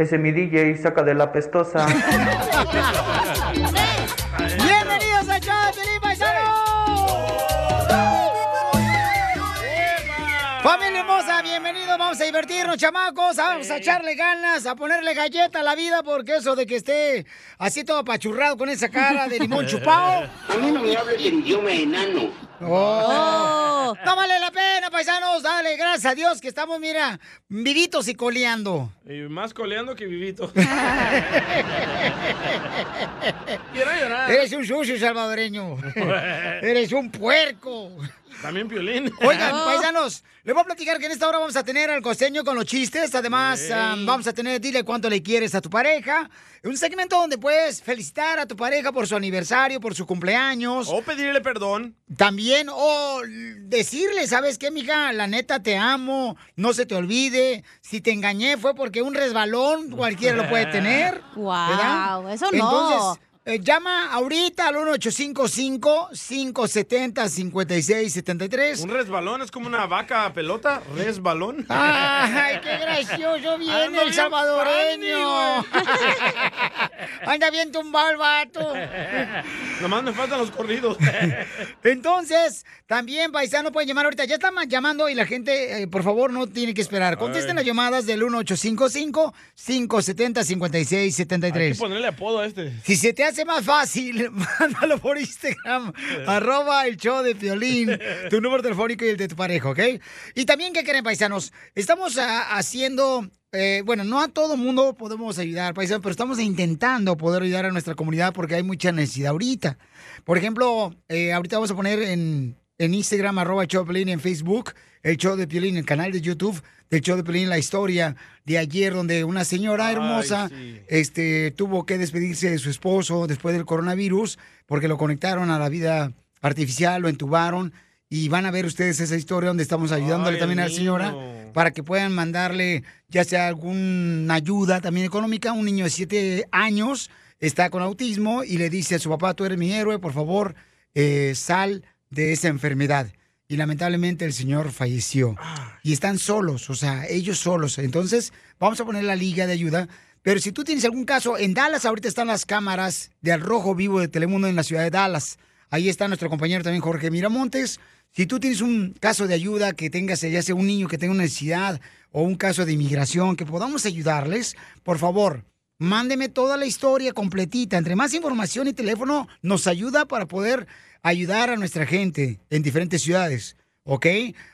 Ese mi DJ saca de la pestosa. ¡Bienvenidos a Chau, Felipe Familia hermosa, bienvenidos, vamos a divertirnos, chamacos, vamos a echarle ganas, a ponerle galleta a la vida, porque eso de que esté así todo apachurrado con esa cara de limón chupado. A mí no me hables en idioma enano. Oh. No vale la pena, paisanos, dale, gracias a Dios que estamos, mira, vivitos y coleando. Y más coleando que vivito. Quiero llorar. Eres un sucio salvadoreño. Eres un puerco. También violín. Oigan, paisanos, les voy a platicar que en esta hora vamos a tener al costeño con los chistes. Además, um, vamos a tener, dile cuánto le quieres a tu pareja. Un segmento donde puedes felicitar a tu pareja por su aniversario, por su cumpleaños. O pedirle perdón. También, o decirle, ¿sabes qué, mija? La neta, te amo, no se te olvide. Si te engañé fue porque un resbalón cualquiera lo puede tener. Wow, eso no. Entonces, eh, llama ahorita al 1855-570-5673. Un resbalón es como una vaca pelota. Resbalón. ¡Ay, qué gracioso viene Ando el salvadoreño! Anda bien tumbado el vato. Nomás me faltan los corridos. Entonces, también, paisano, pueden llamar ahorita. Ya están ma- llamando y la gente, eh, por favor, no tiene que esperar. Contesten las llamadas del 1855-570-5673. Hay que ponerle apodo a este. Si se te hace más fácil, mándalo por Instagram, arroba el show de Piolín, tu número telefónico y el de tu pareja, ¿ok? Y también, ¿qué creen, paisanos? Estamos ah, haciendo, eh, bueno, no a todo mundo podemos ayudar, paisanos, pero estamos intentando poder ayudar a nuestra comunidad porque hay mucha necesidad ahorita. Por ejemplo, eh, ahorita vamos a poner en, en Instagram, arroba el show de Piolín, en Facebook, el show de Piolín, el canal de YouTube del show de Piolín, la historia de ayer donde una señora hermosa este, tuvo que despedirse de su esposo después del coronavirus porque lo conectaron a la vida artificial, lo entubaron y van a ver ustedes esa historia donde estamos ayudándole Ay, también a la señora niño. para que puedan mandarle ya sea alguna ayuda también económica. Un niño de siete años está con autismo y le dice a su papá, tú eres mi héroe, por favor, eh, sal de esa enfermedad. Y lamentablemente el señor falleció. Y están solos, o sea, ellos solos. Entonces, vamos a poner la liga de ayuda. Pero si tú tienes algún caso, en Dallas ahorita están las cámaras de Al Rojo Vivo de Telemundo en la ciudad de Dallas. Ahí está nuestro compañero también Jorge Miramontes. Si tú tienes un caso de ayuda que tengas, ya sea un niño que tenga una necesidad o un caso de inmigración, que podamos ayudarles, por favor, mándeme toda la historia completita. Entre más información y teléfono nos ayuda para poder ayudar a nuestra gente en diferentes ciudades, ¿ok?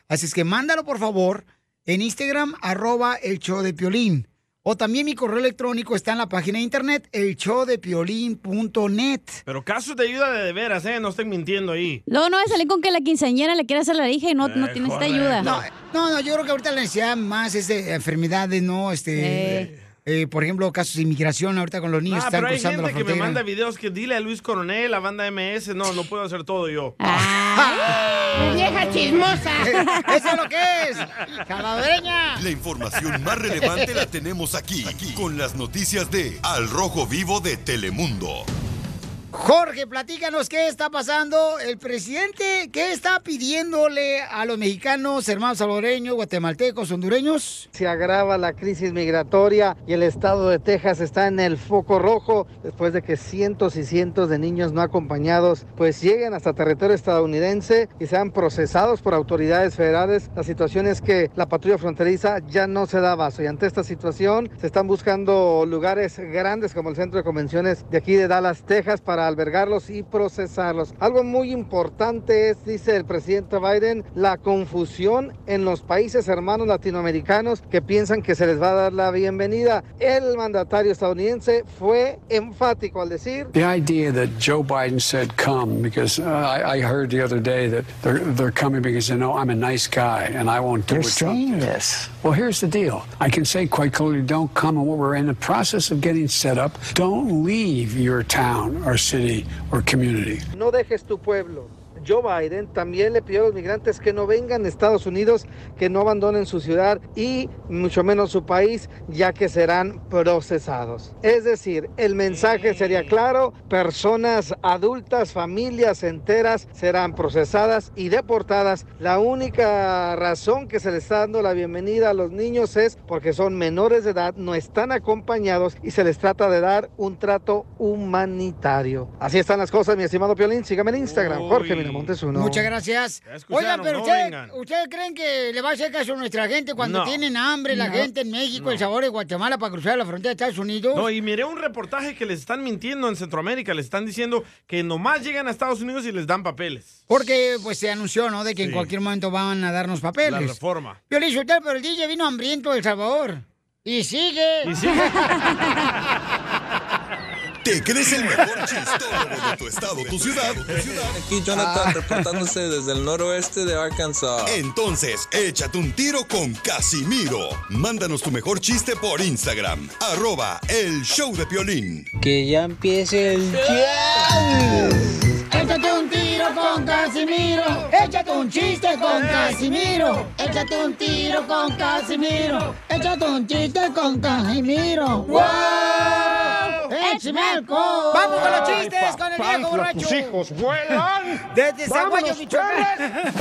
Así es que mándalo por favor en Instagram, arroba el show de Piolín. O también mi correo electrónico está en la página de internet, elshowdepiolín.net. Pero casos de ayuda de, de veras, ¿eh? No estoy mintiendo ahí. No a salir con que la quinceañera le quiere hacer la hija y no, no Eh, tiene esta ayuda. No, no, no, yo creo que ahorita la necesidad más es de enfermedades, ¿no? Este, eh, por ejemplo, casos de inmigración ahorita con los niños Ah, están pero hay cruzando gente la que me frontera. manda videos que dile a Luis Coronel, la banda MS. No, no puedo hacer todo yo. ¡Vieja chismosa! ¡Eso es lo que es! ¡Salvadoreña! La información más relevante la tenemos aquí, aquí, con las noticias de Al Rojo Vivo de Telemundo. Jorge, platícanos qué está pasando. El presidente, ¿qué está pidiéndole a los mexicanos, hermanos salvadoreños, guatemaltecos, hondureños? Se agrava la crisis migratoria y el estado de Texas está en el foco rojo después de que cientos y cientos de niños no acompañados pues lleguen hasta territorio estadounidense y sean procesados por autoridades federales. La situación es que la patrulla fronteriza ya no se da abasto y ante esta situación se están buscando lugares grandes como el centro de convenciones de aquí de Dallas, Texas para albergarlos y procesarlos. Algo muy importante es, dice el presidente Biden, la confusión en los países hermanos latinoamericanos que piensan que se les va a dar la bienvenida. El mandatario estadounidense fue enfático al decir The idea that Joe Biden said come, because uh, I, I heard the other day that they're, they're coming because they know I'm a nice guy and I won't do They're what saying this. Well, here's the deal. I can say quite clearly, don't come, and what we're in the process of getting set up, don't leave your town or city or community. no dejes tu pueblo, Joe Biden también le pidió a los migrantes que no vengan a Estados Unidos, que no abandonen su ciudad y mucho menos su país, ya que serán procesados. Es decir, el mensaje sería claro, personas adultas, familias enteras serán procesadas y deportadas. La única razón que se les está dando la bienvenida a los niños es porque son menores de edad, no están acompañados y se les trata de dar un trato humanitario. Así están las cosas, mi estimado Piolín. Sígame en Instagram, Jorge Uno. Muchas gracias. Oigan, pero no usted- vengan. ¿ustedes creen que le va a hacer caso a nuestra gente cuando No. tienen hambre, la No. gente en México, El Sabor de Guatemala para cruzar la frontera de Estados Unidos? No, y miré un reportaje que les están mintiendo en Centroamérica. Les están diciendo que nomás llegan a Estados Unidos y les dan papeles. Porque pues se anunció, ¿no? De que en cualquier momento van a darnos La papeles. reforma. Yo le dije, usted, pero el DJ vino hambriento de El Salvador. Y sigue. Y sigue. ¿Te crees el mejor chistólogo de tu estado, tu ciudad? Aquí Jonathan reportándose desde el noroeste de Arkansas. Entonces, échate un tiro con Casimiro. Mándanos tu mejor chiste por Instagram. Arroba el show de Piolín. Que ya empiece el Échate un tiro con Casimiro. Échate un chiste con Casimiro. Échate un tiro con Casimiro. Échate un chiste con Casimiro. ¡Wow! ¡Vamos con los chistes con el viejo borracho! tus hijos vuelan. Desde Zaguayo, Michoacán.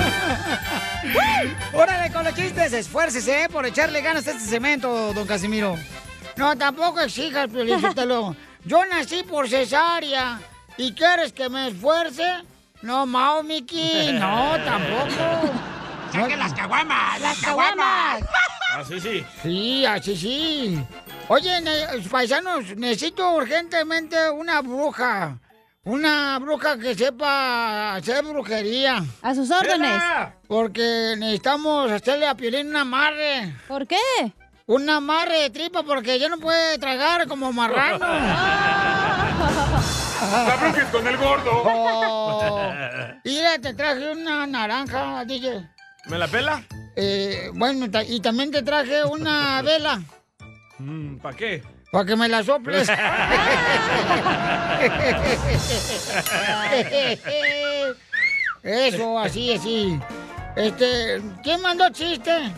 Órale con los chistes, esfuércese ¿eh? por echarle ganas a este cemento, don Casimiro. No, tampoco exijas, Piolinsotelo. Yo nací por cesárea. ¿Y quieres que me esfuerce? No, Mao, Miki. No, tampoco. ¡Saquen las caguamas! ¡Las caguamas! Así sí. Sí, así sí. Oye, ne- paisanos, necesito urgentemente una bruja. Una bruja que sepa hacer brujería. A sus órdenes. Porque necesitamos hacerle a Piolín un amarre. ¿Por qué? Un amarre de tripa porque ya no puede tragar como marrano. ¡La bruja es con el gordo! Oh. Mira, te traje una naranja, DJ. ¿Me la pela? Eh, bueno, y también te traje una vela ¿Para qué? para que me la soples. Eso, así, así. Este, ¿quién mandó chiste?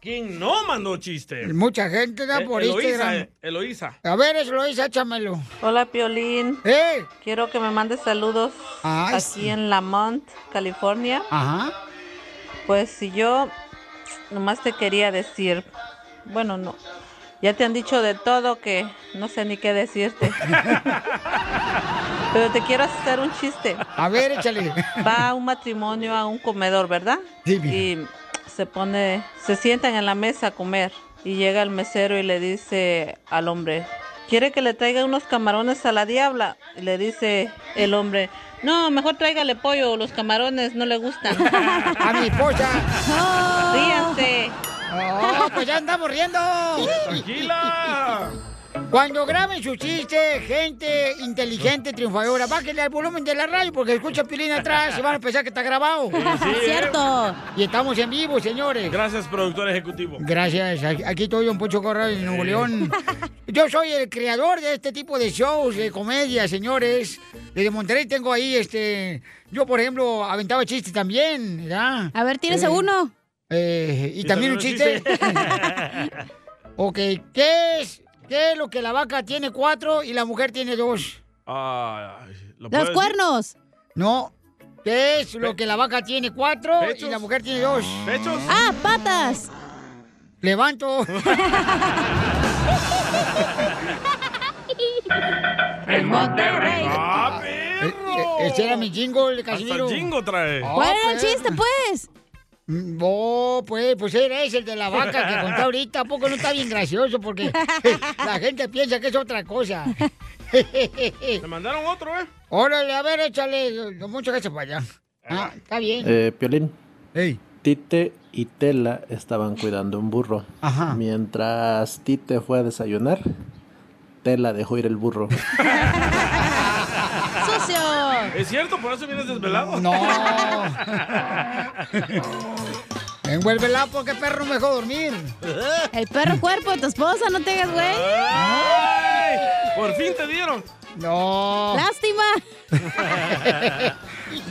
¿Quién no mandó chiste? Mucha gente da Eh, por Eloísa, Instagram. eh, Eloísa. A ver, hice, échamelo. Hola, Piolín. ¡Eh! Quiero que me mandes saludos Ay, aquí sí. en Lamont, California. Ajá. Pues si yo nomás te quería decir, bueno, no, ya te han dicho de todo que no sé ni qué decirte. Pero te quiero hacer un chiste. A ver, échale. Va un matrimonio a un comedor, ¿verdad? Sí, y se pone, se sientan en la mesa a comer y llega el mesero y le dice al hombre, ¿quiere que le traiga unos camarones a la diabla? Y le dice el hombre, no, mejor tráigale pollo, los camarones no le gustan. A mi esposa. Ríanse. Oh, pues ya andamos riendo. ¡Tranquila! Cuando graben su chiste, gente inteligente, triunfadora, bájenle al volumen de la radio porque escucha Pilín atrás y van a pensar que está grabado. sí. Cierto. Y estamos en vivo, señores. Gracias, productor ejecutivo. Gracias. Aquí estoy, Don Poncho Corral, en Nuevo León. Yo soy el creador de este tipo de shows, de comedia, señores. Desde Monterrey tengo ahí, este... Yo, por ejemplo, aventaba chistes también, ¿verdad? A ver, tírese Eh, uno. Eh, y, Y también un chiste. ok, ¿qué es, ¿qué es lo que la vaca tiene cuatro y la mujer tiene dos? ¿lo Los cuernos. No. ¿Qué es lo que la vaca tiene cuatro y ¿Pechos? la mujer tiene dos? ¿Pechos? Ah, patas. Levanto. En Monterrey. ¡Ah, E- e- Ese era mi jingle, Casimiro. Hasta el jingo trae. Ah, ¿Cuál era el pues. chiste, pues? Mm, Oh, pues, pues era ese, el de la vaca que conté ahorita. ¿A poco no está bien gracioso? Porque la gente piensa que es otra cosa. ¿Te mandaron otro, eh? Órale, a ver, échale. Mucho que se vaya. Ah, está bien. Eh, Piolín. Ey. Tite y Tela estaban cuidando un burro. Ajá. Mientras Tite fue a desayunar, Tela dejó ir el burro. ¿Es cierto? ¿Por eso vienes desvelado? No. Envuélvela porque perro no me dejó dormir. El perro cuerpo de tu esposa, no te hagas, güey. ¡Ay! Por fin te dieron. No. Lástima.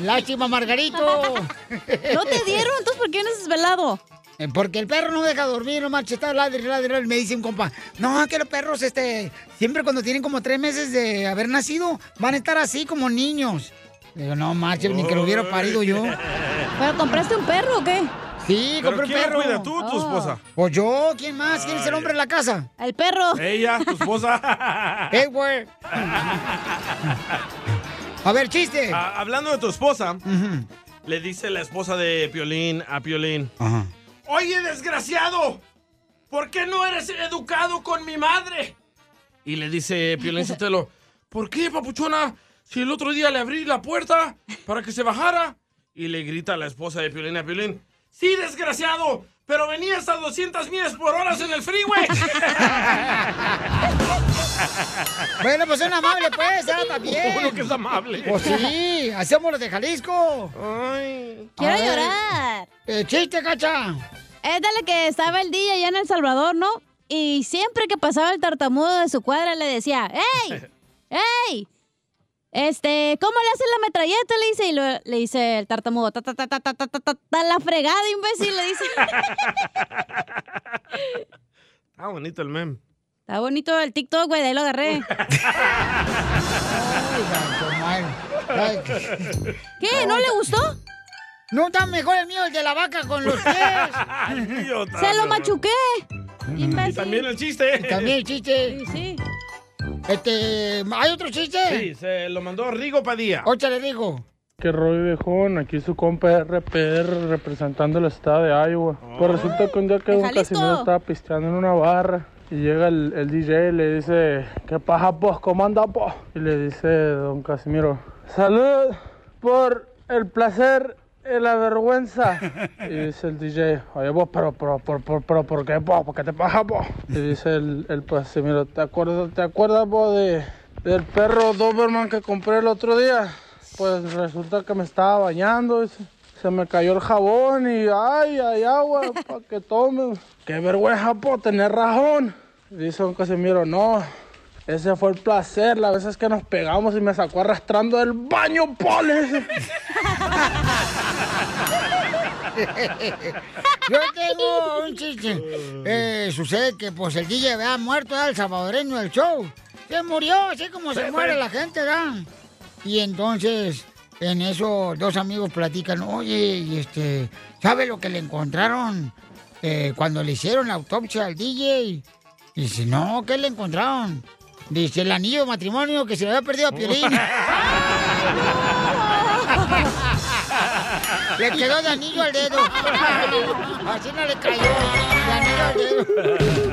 Lástima, Margarito. ¿No te dieron? Entonces, ¿por qué no has desvelado? Eh, Porque el perro no deja dormir, no marcha, está ladre, ladre. Me dice un compa, no, que los perros, este, siempre cuando tienen como tres meses de haber nacido, van a estar así como niños. Digo, no marches, ni que lo hubiera parido yo. ¿Pero compraste un perro o qué? Sí, ¿Pero compré un perro. cuida, tú o tu esposa? Pues yo, ¿quién más? ¿Quién es el hombre en la casa? El perro. Ella, tu esposa. ¡Eh, güey! A ver, chiste. Ah, hablando de tu esposa, le dice la esposa de Piolín a Piolín. Ajá. Oye, desgraciado, ¿por qué no eres educado con mi madre? Y le dice Piolín Sotelo, ¿por qué, papuchona? Si el otro día le abrí la puerta para que se bajara. Y le grita a la esposa de Piolín a Piolín, sí, desgraciado, pero venías a 200 millas por hora en el freeway. Bueno, pues son amables, pues, ¿ah? También. Uno que es amable. Pues sí, hacemos los de Jalisco. Quiero llorar. Eh, chiste, cacha. Es de la que estaba el día allá en El Salvador, ¿no? Y siempre que pasaba el tartamudo de su cuadra le decía, ¡Ey! ¡Ey! Este, ¿cómo le haces la metralleta? Le dice, y lo- le dice el tartamudo, ta, ta, ta, ta, ta, ta, ta, ta, ta, la fregada, imbécil, le dice. Está bonito el meme. Está bonito el TikTok, güey, de ahí lo agarré. ¿Qué? ¿No le gustó? No, está mejor el mío, el de la vaca con los pies. Se lo machuqué. Y también el chiste. También el chiste. Sí, sí. Este, ¿hay otro chiste? Sí, se lo mandó Rigo Padilla. Óchale, digo. Que Roy Viejón, aquí su compa RPR representando el estado de Iowa. Pues resulta que un día que ¿De un? Casimiro estaba pisteando en una barra y llega el, el DJ y le dice, ¿qué paja pues? ¿Cómo anda pues? Y le dice don Casimiro, salud por el placer y la vergüenza. Y dice el DJ, oye vos, pero, pero, pero, pero, pero, ¿por qué vos? ¿Por qué te paja vos? Y dice el, el Casimiro, ¿te acuerdas, te acuerdas vos de, del perro Doberman que compré el otro día? Pues resulta que me estaba bañando y se, se me cayó el jabón y ay, hay agua para que tome. Qué vergüenza por tener razón. Dice don Casimiro, no, ese fue el placer, las veces que nos pegamos y me sacó arrastrando del baño, pole. Yo tengo un chiste. Eh, sucede que pues el DJ ha muerto, el salvadoreño del show. Se murió, así como se muere la gente, ¿verdad? Y entonces, en eso, dos amigos platican, oye, y este, ¿sabe lo que le encontraron eh, cuando le hicieron la autopsia al DJ? Dice, no, ¿qué le encontraron? Dice, el anillo de matrimonio que se le había perdido a Piolín. Le quedó de anillo al dedo. Así no le cayó. De anillo al dedo.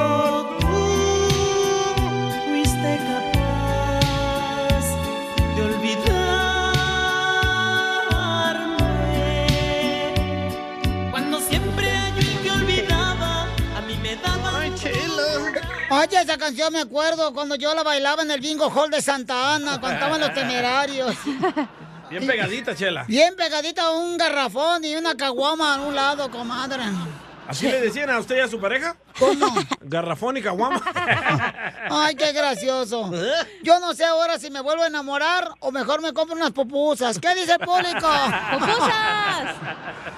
Oye, esa canción me acuerdo cuando yo la bailaba en el bingo hall de Santa Ana, cuando estaban los temerarios. Bien pegadita, Chela. Bien pegadita un garrafón y una caguama a un lado, comadre. ¿Así le decían a usted y a su pareja? ¿Cómo? Garrafón y caguama. Ay, qué gracioso. Yo no sé ahora si me vuelvo a enamorar o mejor me compro unas pupusas. ¿Qué dice el público? ¡Pupusas!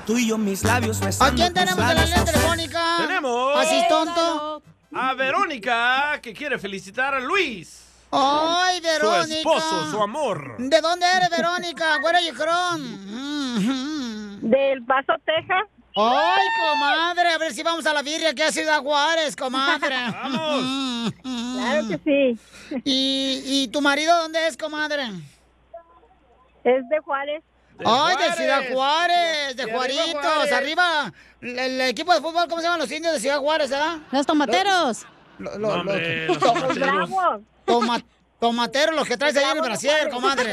Tú y yo mis labios ¿A quién tenemos en la línea telefónica? Tenemos. ¿Así tonto? A Verónica, que quiere felicitar a Luis. Ay, Verónica. Su esposo, su amor. ¿De dónde eres, Verónica? Where are you from? Del Paso, Texas. Ay, comadre, a ver si vamos a la birria que a Ciudad Juárez, comadre. Vamos. Claro que sí. ¿Y, ¿Y tu marido dónde es, comadre? Es de Juárez. Ay, de. Ciudad Juárez, de De arriba, Juaritos, Juárez. arriba. El, el equipo de fútbol, ¿cómo se llaman los indios de Ciudad Juárez, verdad? Los tomateros. Lo- lo- No, lo- hombre, lo- los tomateros. Toma- Tomateros los que traes ahí en el brasier, comadre.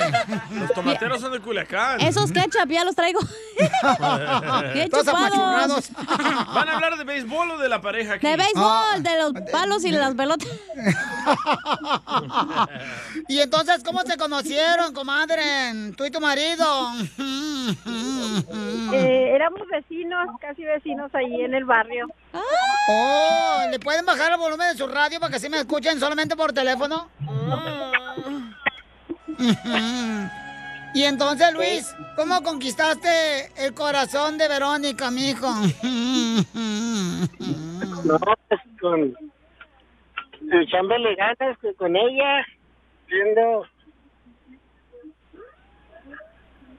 Los tomateros son de Culiacán. Esos ketchup ya los traigo. Todos chupados. apachurrados. ¿Van a hablar de béisbol o de la pareja aquí? De béisbol, de los palos y las pelotas. y entonces, ¿cómo se conocieron, comadre? Tú y tu marido. Eh, éramos vecinos, casi vecinos ahí en el barrio. Oh, ¿le pueden bajar el volumen de su radio para que así me escuchen solamente por teléfono? y entonces, Luis, ¿cómo conquistaste el corazón de Verónica, mijo? No, pues con. echándole ganas que con ella, viendo.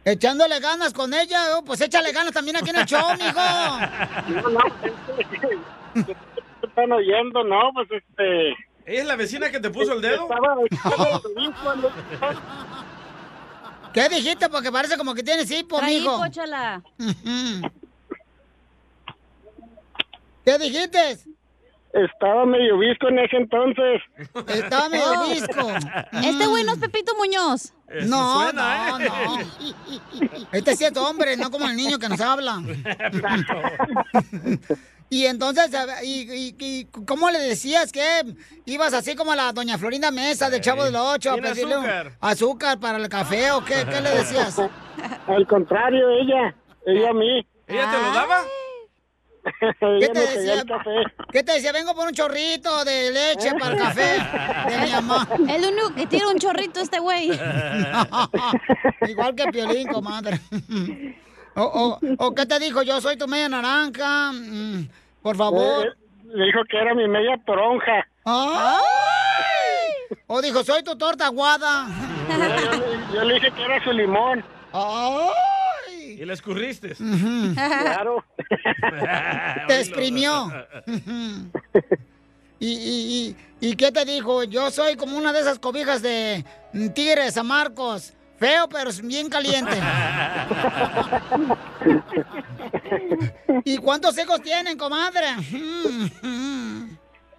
Echándole ganas con ella, oh, pues échale ganas también aquí en el show, mijo. No, no, están oyendo, no, pues este. ¿Ella es la vecina que te puso el dedo? ¿Qué dijiste? Porque parece como que tienes hipo, Traí mijo. hipo, chala. ¿Qué dijiste? Estaba medio visco en ese entonces. Estaba medio Oh. visco. Este güey no es Pepito Muñoz. No, suena, no, ¿eh? no. Este sí es hombre, no como el niño que nos habla. Y entonces, a y, y- y cómo le decías que ibas así como la doña Florinda Mesa del Chavo del Ocho a pedirle azúcar. azúcar para el café o qué, qué le decías? Al contrario, ella. Ella a mí. ¿Ella te lo daba? ¿Qué te decía? ¿Qué te decía? Vengo por un chorrito de leche para el café de mi mamá. El único que tiene un chorrito este güey. Igual que Piolín, comadre. O, o, o qué te dijo? Yo soy tu media naranja. Por favor. Eh, Le dijo que era mi media toronja. ¡Ay! O dijo, soy tu torta aguada. Yo, le- yo le dije que era su limón. ¡Ay! Y le escurriste. Claro. Te exprimió. ¿Y, y, y, ¿Y qué te dijo? Yo soy como una de esas cobijas de mm, Tigres a Marcos. Feo, pero bien caliente. ¿Y cuántos hijos tienen, comadre?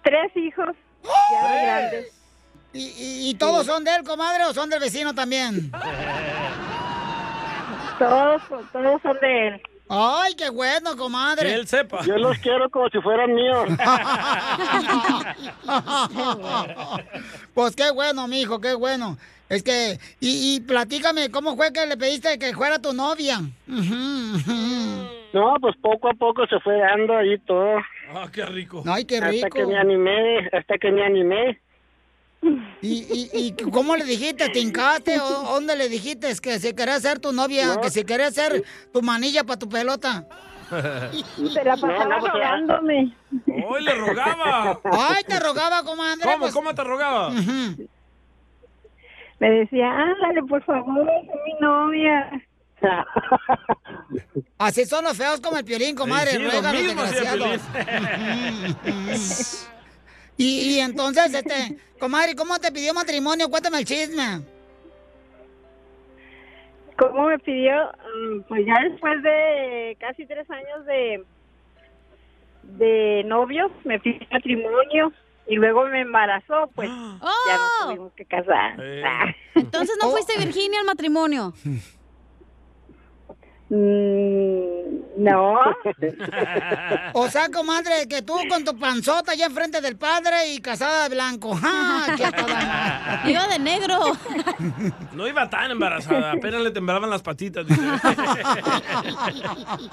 Tres hijos, ya grandes. ¿Y, y, y todos son de él, comadre, o son del vecino también? Todos, todos son de él. Ay, qué bueno, comadre. Que él sepa. Yo los quiero como si fueran míos. pues qué bueno, mijo, qué bueno. Es que, y, y platícame, ¿cómo fue que le pediste que fuera tu novia? No, pues poco a poco se fue dando ahí todo. Ah, qué rico. Ay, qué Hasta rico. que me animé, hasta que me animé. ¿Y, y, y cómo le dijiste? ¿Te hincaste o dónde le dijiste que se quería ser tu novia? No. Que se quería ser tu manilla para tu pelota. Se la pasaba No, no, pues, rogándome. ¡Hoy le rogaba! Ay, te rogaba, comadre. ¿Cómo, pues. cómo te rogaba? Ujú. Me decía, ándale, por favor, es mi novia. Así son los feos como el piolín, comadre. Sí, y, y entonces, este, comadre, ¿cómo te pidió matrimonio? Cuéntame el chisme. ¿Cómo me pidió? Mm, Pues ya después de casi tres años de, de novios, me pidió matrimonio y luego me embarazó, pues ya nos ¡Oh! tuvimos que casar. Ah. Entonces no fuiste Virginia al matrimonio. Mm, no. O sea, comadre, que tú con tu panzota allá enfrente del padre y casada de blanco. ¡Ja! ¡Qué a toda madre! Iba de negro. No iba tan embarazada, apenas le temblaban las patitas. dice.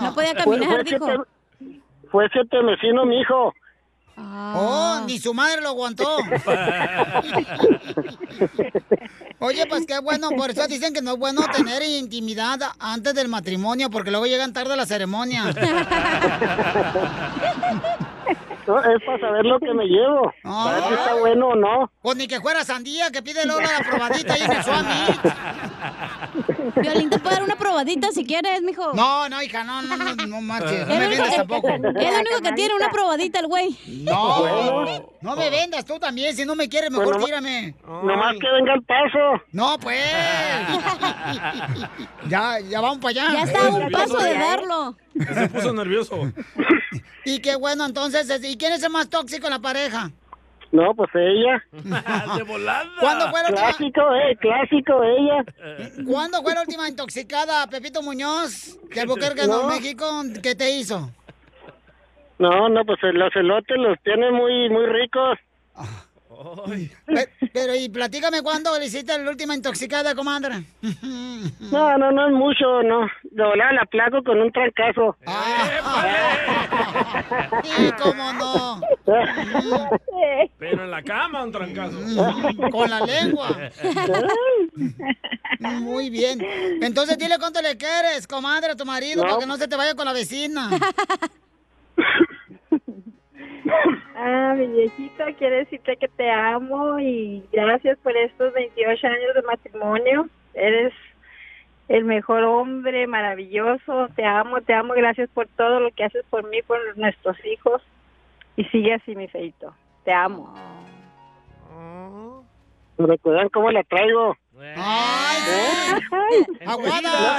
No podía Fue, caminar, fue dijo. siete, fue siete vecino, mi hijo. Oh, ni su madre lo aguantó. Oye, pues qué bueno, por eso dicen que no es bueno tener intimidad antes del matrimonio, porque luego llegan tarde a la ceremonia. Es para saber lo que me llevo. Para ver si está bueno o no. Pues ni que fuera sandía, que pide luego la probadita ahí en el Swami. Violín te puede dar una probadita si quieres, mijo. No, no, hija, no, no, no, no marches. No Es me lo único vendas que- tampoco. Es lo único que tiene, una probadita el güey. No, no me vendas tú también. Si no me quieres, mejor Pues tírame. Nomás que venga el paso. No, pues. ya, ya vamos para allá. Ya está a un paso de darlo. Se puso nervioso. Y qué bueno, entonces, ¿y quién es el más tóxico en la pareja? No, pues ella. De volada. ¿Cuándo fue la última? Clásico, eh, clásico, ella. ¿Cuándo fue la última intoxicada, Pepito Muñoz, de Albuquerque, No. México? ¿Qué te hizo? No, no, pues los elotes los tiene muy, muy ricos. Pe- Pero, y platícame cuándo le hiciste la última intoxicada, comadre. No, no, no es mucho, no. De volada la placo con un trancazo. Sí, cómo no. Pero en la cama un trancazo. Con la lengua. Muy bien. Entonces dile cuánto le quieres, comadre, a tu marido, No. para que no se te vaya con la vecina. Ah, mi viejito, quiero decirte que te amo y gracias por estos 28 años de matrimonio. Eres el mejor hombre, maravilloso. Te amo, te amo. Gracias por todo lo que haces por mí, por nuestros hijos. Y sigue así, mi feito. Te amo. Recuerdan cómo la traigo. ¡Aguada!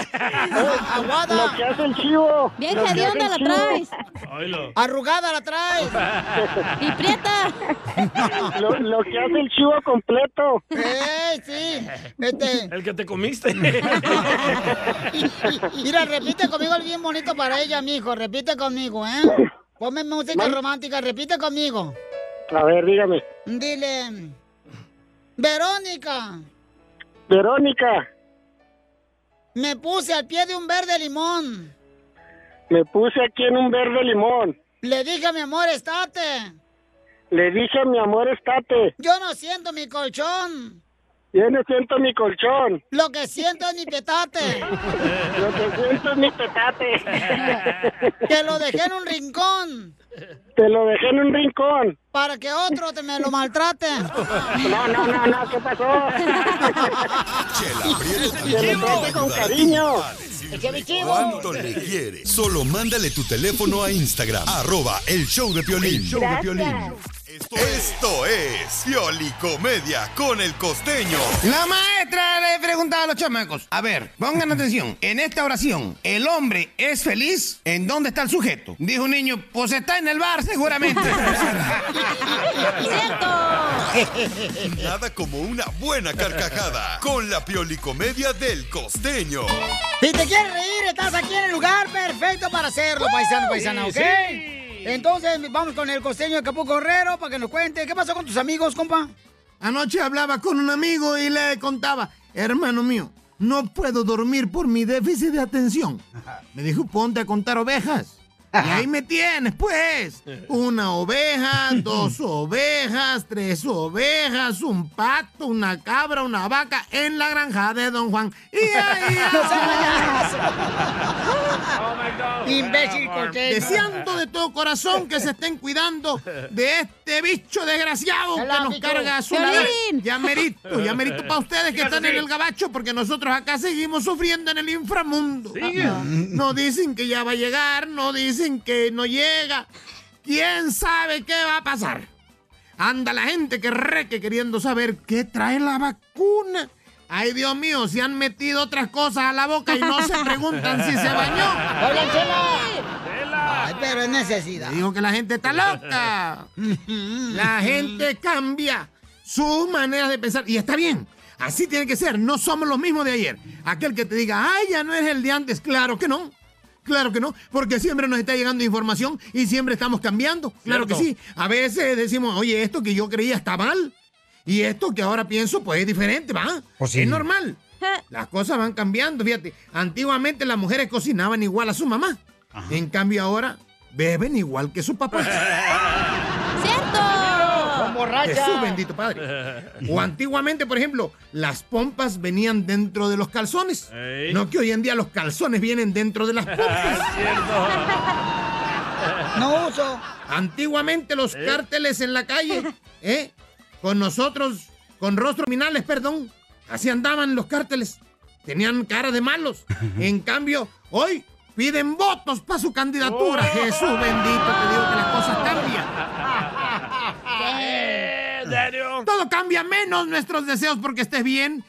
¡Aguada! Lo que hace el chivo. Bien hedionda la traes. Arrugada la traes. y prieta. Lo, lo que hace el chivo completo. ¡Eh, sí! Este. El que te comiste. Mira, repite conmigo el bien bonito para ella, mijo. Repite conmigo, ¿eh? Ponme música romántica, repite conmigo. A ver, dígame. Dile. Verónica, Verónica, me puse al pie de un verde limón. me puse aquí en un verde limón. Le dije a mi amor, estate. Le dije a mi amor, estate. Yo no siento mi colchón. Yo no siento mi colchón. Lo que siento es mi petate. Lo que siento es mi petate. Que lo dejé en un rincón. Te lo dejé en un rincón. Para que otro te me lo maltrate. No, no, no, no, ¿qué pasó? Chela Prieto lo te trate con cariño. ¿Cuánto le quieres? Solo mándale tu teléfono a Instagram, arroba el show de Piolín. El Piolín. Esto es Piolicomedia con el costeño. La maestra le preguntaba a los chamacos, a ver, pongan atención, en esta oración, ¿el hombre es feliz? ¿En dónde está el sujeto? Dijo un niño, pues está en el bar seguramente. Nada como una buena carcajada con la Piolicomedia del costeño. Si te quieres reír, estás aquí en el lugar perfecto para hacerlo, paisano, paisana, ¿ok? sí. Entonces, vamos con el costeño de Capuco Herrero para que nos cuente. ¿Qué pasó con tus amigos, compa? Anoche hablaba con un amigo y le contaba, hermano mío, no puedo dormir por mi déficit de atención. Me dijo, ponte a contar ovejas. Y ahí me tienes, pues. Una oveja, dos ovejas, tres ovejas, un pato, una cabra, una vaca en la granja de Don Juan. Y ahí... Imbécil costeño. Deseando de todo corazón que se estén cuidando de este bicho desgraciado que nos carga a su lado. Ya merito, ya merito para ustedes que están en el gabacho porque nosotros acá seguimos sufriendo en el inframundo. No dicen que ya va a llegar, no dicen que no llega. ¿Quién sabe qué va a pasar? Anda la gente que reque queriendo saber qué trae la vacuna. Ay, Dios mío, se han metido otras cosas a la boca y no se preguntan si se bañó. ¡Hola, Ay, pero es necesidad. Te digo que la gente está loca. La gente cambia su manera de pensar. Y está bien. Así tiene que ser. No somos los mismos de ayer. Aquel que te diga, ay, ya no eres el de antes. Claro que no. Claro que no, porque siempre nos está llegando información y siempre estamos cambiando. Claro que sí. A veces decimos, oye, esto que yo creía está mal. Y esto que ahora pienso, pues es diferente, ¿va? Pues sí. Es normal. Las cosas van cambiando, fíjate. Antiguamente las mujeres cocinaban igual a su mamá. En cambio ahora beben igual que su papá. Jesús bendito Padre. O antiguamente, por ejemplo, las pompas venían dentro de los calzones. Ey. No que hoy en día los calzones vienen dentro de las pompas. No uso. Antiguamente los cárteles en la calle, ¿eh? Con nosotros, con rostros criminales, perdón. Así andaban los cárteles. Tenían cara de malos. En cambio, hoy piden votos para su candidatura. Jesús bendito, te digo que las cosas cambian. Todo cambia menos nuestros deseos porque estés bien.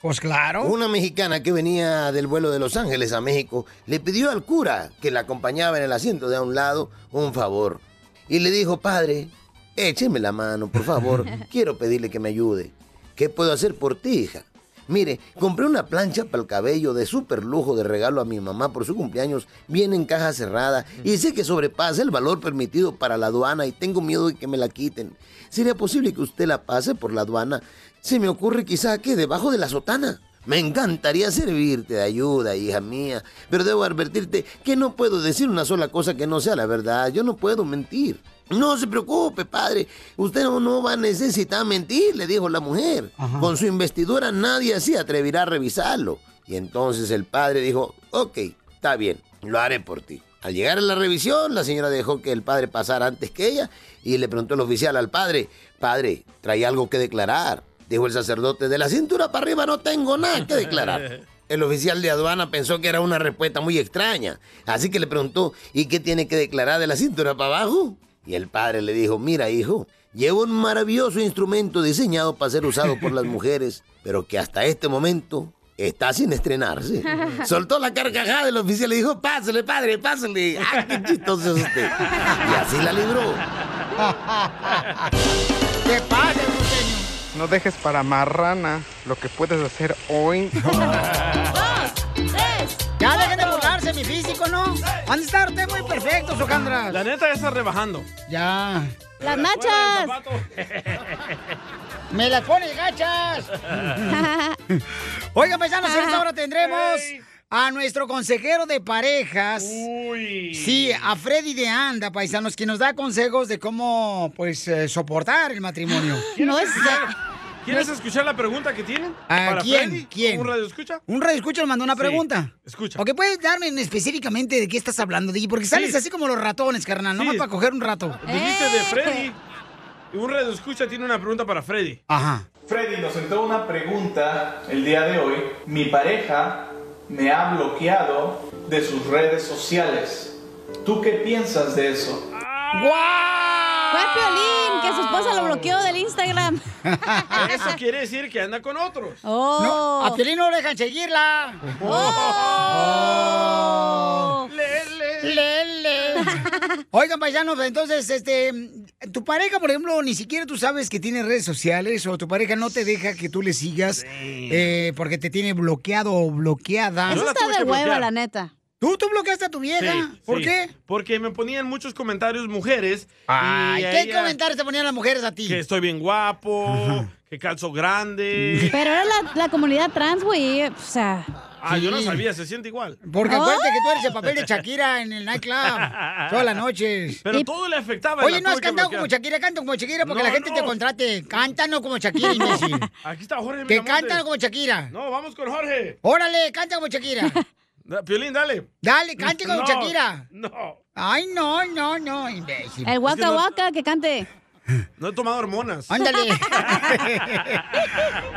Pues claro. Una mexicana que venía del vuelo de Los Ángeles a México le pidió al cura que la acompañaba en el asiento de a un lado un favor. Y le dijo, padre, Écheme la mano, por favor. Quiero pedirle que me ayude. ¿Qué puedo hacer por ti, hija? Mire, compré una plancha para el cabello de súper lujo de regalo a mi mamá por su cumpleaños. Viene en caja cerrada y sé que sobrepasa el valor permitido para la aduana y tengo miedo de que me la quiten. ¿Sería posible que usted la pase por la aduana? Se me ocurre quizá que debajo de la sotana. Me encantaría servirte de ayuda, hija mía, pero debo advertirte que no puedo decir una sola cosa que no sea la verdad. Yo no puedo mentir. No se preocupe, padre. Usted no, no va a necesitar mentir, le dijo la mujer. Con su investidura nadie se atreverá a revisarlo. Y entonces el padre dijo, ok, está bien, lo haré por ti. Al llegar a la revisión, la señora dejó que el padre pasara antes que ella y le preguntó el oficial al padre, padre, ¿trae algo que declarar? Dijo el sacerdote, de la cintura para arriba no tengo nada que declarar. El oficial de aduana pensó que era una respuesta muy extraña, así que le preguntó, ¿y qué tiene que declarar de la cintura para abajo? Y el padre le dijo, mira hijo, llevo un maravilloso instrumento diseñado para ser usado por las mujeres, pero que hasta este momento está sin estrenarse. Soltó la carcajada del oficial y dijo, pásale padre, pásale. ¡Ah, qué chistoso es usted! Y así la libró. ¿Qué pasa, No dejes para marrana lo que puedes hacer hoy. Ya dejen de físico, ¿no? Han de estar ustedes muy perfectos, Sojandra. La neta ya está rebajando. Ya. Las nachas. ¡Me las pones gachas! Oigan, paisanos, en esta hora tendremos a nuestro consejero de parejas. Sí, a Freddy de Anda, paisanos, que nos da consejos de cómo, pues, eh, soportar el matrimonio. No es... ¿Quieres escuchar la pregunta que tienen? ¿A ¿Para quién? Freddy? ¿Quién? ¿Un radio escucha? Un radio escucha nos mandó una Sí, pregunta. escucha. ¿O que puedes darme en específicamente de qué estás hablando, DJ? Porque sales Sí. así como los ratones, carnal, nomás Sí. para coger un rato. Dijiste de Freddy. Y un radio escucha tiene una pregunta para Freddy. Ajá. Freddy nos entró una pregunta el día de hoy. Mi pareja me ha bloqueado de sus redes sociales. ¿Tú qué piensas de eso? Fue Piolín, que su esposa lo bloqueó del Instagram. Eso quiere decir que anda con otros. Oh. No, a Piolín no lo dejan seguirla. Oh. Lele. Oigan, paisanos, entonces, este, tu pareja, por ejemplo, ni siquiera tú sabes que tiene redes sociales o tu pareja no te deja que tú le sigas eh, porque te tiene bloqueado o bloqueada. Eso está de hueva, la neta. ¿Tú, tú bloqueaste a tu vieja? Sí, ¿Por sí. qué? Porque me ponían muchos comentarios mujeres. Ay, y ¿qué ella comentarios te ponían las mujeres a ti? Que estoy bien guapo, que calzo grande. Pero era la, la comunidad trans, güey. O sea. Ah, yo no sabía, se siente igual. Porque acuérdate que tú eres el papel de Shakira en el nightclub todas las noches. Pero todo le afectaba. Oye, no has cantado como. Shakira, canta como Shakira porque No, la gente te no. contrate. Cántanos como Shakira, imbécil. Aquí está Jorge Que cántanos como Shakira. No, vamos con Jorge. Órale, canta como Shakira. Piolín, dale. Dale, cante como No, Shakira. No, Ay, no, no, no, imbécil. El Waka Waka que cante. no he tomado hormonas. Ándale.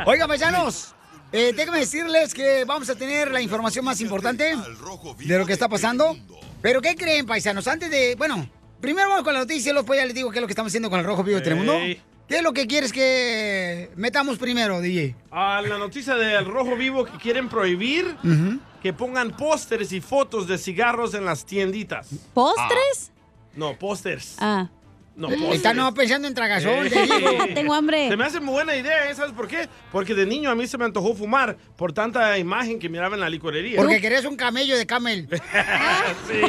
Oiga, paisanos, eh, déjenme decirles que vamos a tener la información más importante de lo que está pasando. Pero, ¿qué creen, paisanos? Antes de, bueno, primero vamos con la noticia, después ya les digo qué es lo que estamos haciendo con el Rojo Vivo de Telemundo. ¿Qué es lo que quieres que metamos primero, DJ? A la noticia del Rojo Vivo que quieren prohibir que pongan pósters y fotos de cigarros en las tienditas. ¿Postres? No, pósters. Ah. No, Está pósters. no pensando en tragazón, Eh. Tengo hambre. Se me hace muy buena idea, ¿eh? ¿sabes por qué? Porque de niño a mí se me antojó fumar por tanta imagen que miraba en la licorería. Porque querías un camello de camel. sí.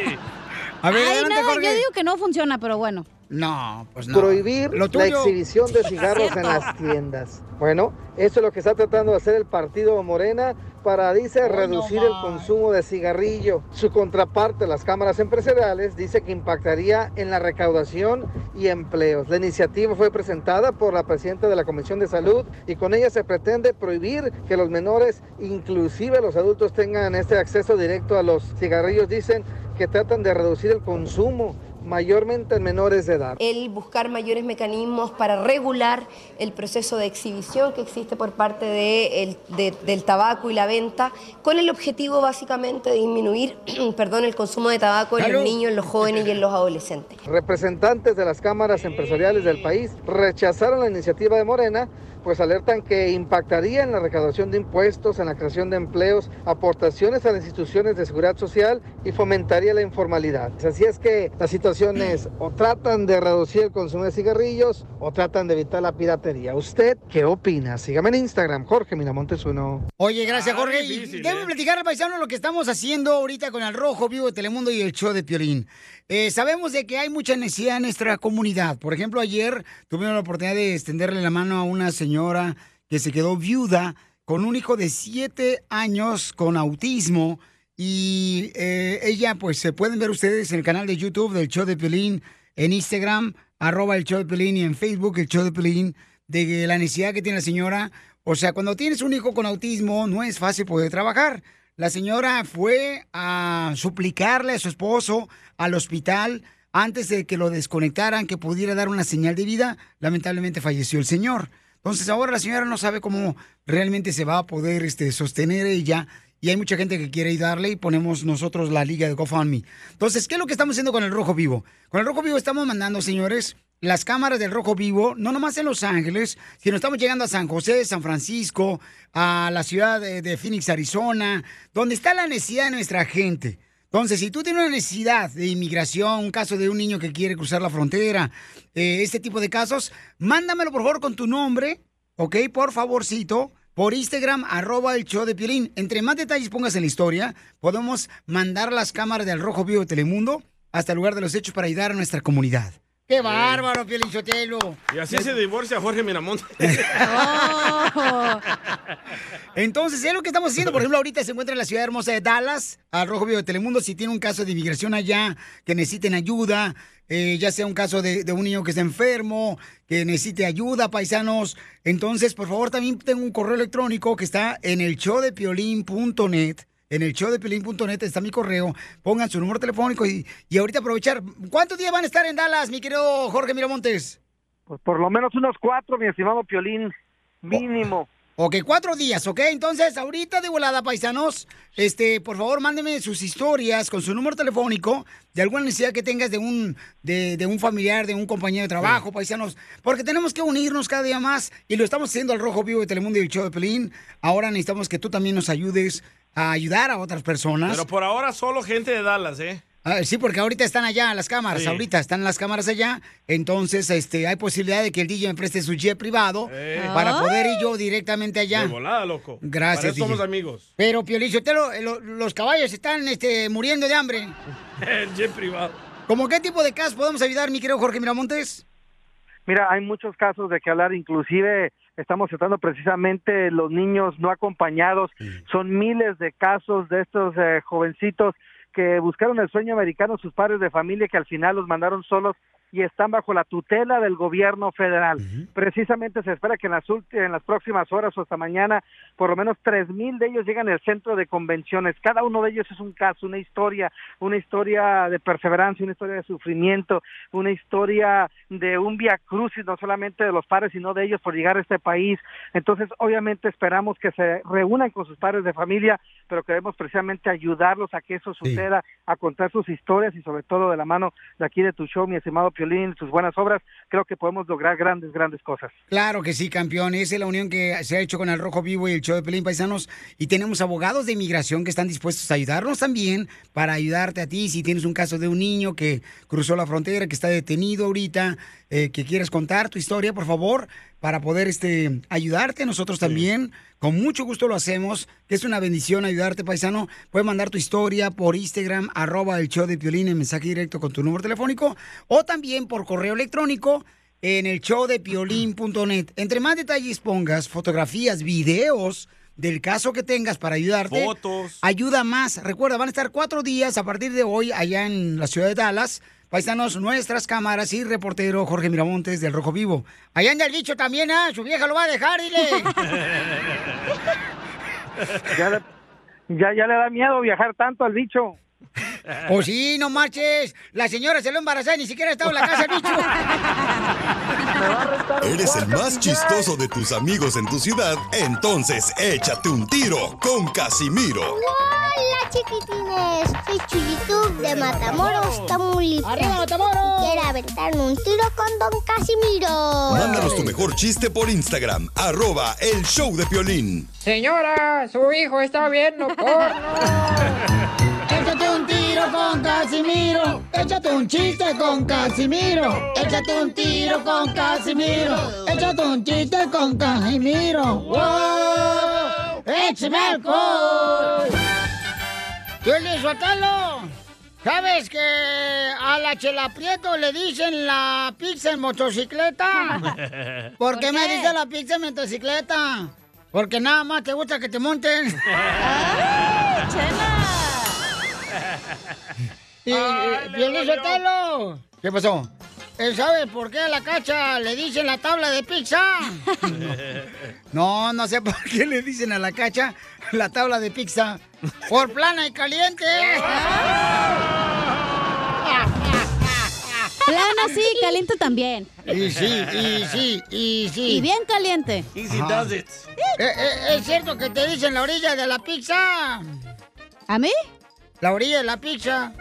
A ver, Ay, adelante, no, Jorge. yo digo que no funciona, pero bueno. No, pues no. Prohibir la exhibición de cigarros en las tiendas. Bueno, eso es lo que está tratando de hacer el partido Morena para, dice, reducir el consumo de cigarrillo. Su contraparte, las cámaras empresariales, dice que impactaría en la recaudación y empleos. La iniciativa fue presentada por la presidenta de la Comisión de Salud y con ella se pretende prohibir que los menores, inclusive los adultos, tengan este acceso directo a los cigarrillos. Dicen que tratan de reducir el consumo mayormente en menores de edad. el buscar mayores mecanismos para regular el proceso de exhibición que existe por parte de el- de- del tabaco y la venta, con el objetivo básicamente de disminuir perdón, el consumo de tabaco en Salud. los niños, en los jóvenes y en los adolescentes. Representantes de las cámaras empresariales del país rechazaron la iniciativa de Morena pues alertan que impactaría en la recaudación de impuestos, en la creación de empleos, aportaciones a las instituciones de seguridad social y fomentaría la informalidad. Así es que las situaciones o tratan de reducir el consumo de cigarrillos o tratan de evitar la piratería. ¿Usted qué opina? Sígame en Instagram, Jorge Miramontes uno. Oye, gracias, Ah, Jorge. difícil, y déjame ¿eh? platicar, paisano, lo que estamos haciendo ahorita con el Rojo Vivo de Telemundo y el show de Piolín. Eh, sabemos de que hay mucha necesidad en nuestra comunidad. Por ejemplo, ayer tuvimos la oportunidad de extenderle la mano a una señora que se quedó viuda con un hijo de siete años con autismo. Y eh, ella, pues, se pueden ver ustedes en el canal de YouTube del show de Piolín, en Instagram, arroba el show de Piolín, y en Facebook el show de Piolín, de la necesidad que tiene la señora. O sea, cuando tienes un hijo con autismo, no es fácil poder trabajar. La señora fue a suplicarle a su esposo al hospital antes de que lo desconectaran, que pudiera dar una señal de vida. Lamentablemente falleció el señor. Entonces ahora la señora no sabe cómo realmente se va a poder este, sostener ella. Y hay mucha gente que quiere ayudarle y ponemos nosotros la liga de GoFundMe. Entonces, ¿qué es lo que estamos haciendo con el Rojo Vivo? Con el Rojo Vivo estamos mandando, señores, las cámaras del Rojo Vivo, no nomás en Los Ángeles, sino estamos llegando a San José, San Francisco, a la ciudad de, de Phoenix, Arizona, donde está la necesidad de nuestra gente. Entonces, si tú tienes una necesidad de inmigración, un caso de un niño que quiere cruzar la frontera, eh, este tipo de casos, mándamelo por favor con tu nombre, ¿ok? Por favorcito, por Instagram, arroba el show de Piolín. Entre más detalles pongas en la historia, podemos mandar las cámaras del Rojo Vivo de Telemundo hasta el lugar de los hechos para ayudar a nuestra comunidad. ¡Qué bárbaro, Piolín Sotelo! Y así se divorcia Jorge Miramonte. Entonces, es lo que estamos haciendo. Por ejemplo, ahorita se encuentra en la ciudad hermosa de Dallas, al Rojo Vivo de Telemundo. Si tiene un caso de inmigración allá, que necesiten ayuda, eh, ya sea un caso de, de un niño que está enfermo, que necesite ayuda, paisanos. Entonces, por favor, también tengo un correo electrónico que está en el showdepiolín.net. En el showdepiolín.net está mi correo. Pongan su número telefónico y, y ahorita aprovechar. ¿Cuántos días van a estar en Dallas, mi querido Jorge Miramontes? Pues por lo menos unos cuatro, mi estimado Piolín, mínimo. Ok, cuatro días, ¿ok? Entonces, ahorita de volada, paisanos, este, por favor, mándenme sus historias con su número telefónico de alguna necesidad que tengas de un, de, de un familiar, de un compañero de trabajo, paisanos, porque tenemos que unirnos cada día más y lo estamos haciendo al Rojo Vivo de Telemundo y el Show de Pelín. Ahora necesitamos que tú también nos ayudes a ayudar a otras personas. Pero por ahora solo gente de Dallas, ¿eh? Ah, sí, porque ahorita están allá las cámaras, Sí. ahorita están las cámaras allá, entonces este, hay posibilidad de que el DJ me preste su jet privado Eh. para poder ir yo directamente allá. De volada, loco. Gracias, Para eso somos amigos. Pero, Piolín, los caballos están este, muriendo de hambre. El jet privado. ¿Cómo qué tipo de casos podemos ayudar, mi querido Jorge Miramontes? Mira, hay muchos casos de que hablar, inclusive estamos tratando precisamente los niños no acompañados. Son miles de casos de estos eh, jovencitos que buscaron el sueño americano, sus padres de familia que al final los mandaron solos y están bajo la tutela del gobierno federal. Precisamente se espera que en las, en las próximas horas o hasta mañana por lo menos tres mil de ellos llegan al centro de convenciones. Cada uno de ellos es un caso, una historia, una historia de perseverancia, una historia de sufrimiento, una historia de un via crucis, no solamente de los padres, sino de ellos por llegar a este país. Entonces, obviamente esperamos que se reúnan con sus padres de familia, pero queremos precisamente ayudarlos a que eso suceda, a contar sus historias y sobre todo de la mano de aquí de tu show, mi estimado Piolín, sus buenas obras, creo que podemos lograr grandes, grandes cosas. Claro que sí, campeón. Esa es la unión que se ha hecho con el Rojo Vivo y el show de Pelín Paisanos. Y tenemos abogados de inmigración que están dispuestos a ayudarnos también para ayudarte a ti. Si tienes un caso de un niño que cruzó la frontera, que está detenido ahorita, eh, que quieres contar tu historia, por favor, para poder este, ayudarte. Nosotros también, con mucho gusto lo hacemos, que es una bendición ayudarte, paisano. Puedes mandar tu historia por Instagram, arroba el show de Piolín en mensaje directo con tu número telefónico, o también por correo electrónico en el show de piolín.net. Entre más detalles pongas, fotografías, videos del caso que tengas para ayudarte. Fotos. Ayuda más. Recuerda, van a estar cuatro días a partir de hoy allá en la ciudad de Dallas. Paisanos, nuestras cámaras y reportero Jorge Miramontes del Rojo Vivo. Allá anda el bicho también, ¿ah? Su vieja lo va a dejar, dile. Ya, le- ya, ya le da miedo viajar tanto al bicho. Pues sí, no marches. La señora se lo embarazó y ni siquiera ha estado en la casa el bicho. Eres el más chistoso de tus amigos en tu ciudad, entonces échate un tiro con Casimiro. ¡Hola, chiquitines! Soy Chuyitub de Matamoros, Tamaulipas. ¡Arriba, Matamoros! Y quiero aventarme un tiro con Don Casimiro. Mándanos tu mejor chiste por Instagram, arroba el show de Piolín. Señora, su hijo está viendo porno. Tiro con Casimiro. Échate un chiste con Casimiro. Échate un tiro con Casimiro. Échate un chiste con Casimiro. ¡Wow! ¡Échame alcohol! ¡Piolín, suéltalo! ¿Sabes que a la Chela Prieto le dicen la pizza en motocicleta? ¿Por qué me dice la pizza en motocicleta? Porque nada más te gusta que te monten. Y, y, Piolín Sotelo. ¿Qué pasó? Eh, ¿Sabes por qué a la cacha le dicen la tabla de pizza? No, no sé por qué le dicen a la cacha la tabla de pizza. Por plana y caliente. Plana sí, caliente también. Y sí, y sí, y sí. Y bien caliente. Easy Ajá. does it. Eh, eh, ¿Es cierto que te dicen la orilla de la pizza? ¿A mí? La orilla de la pizza.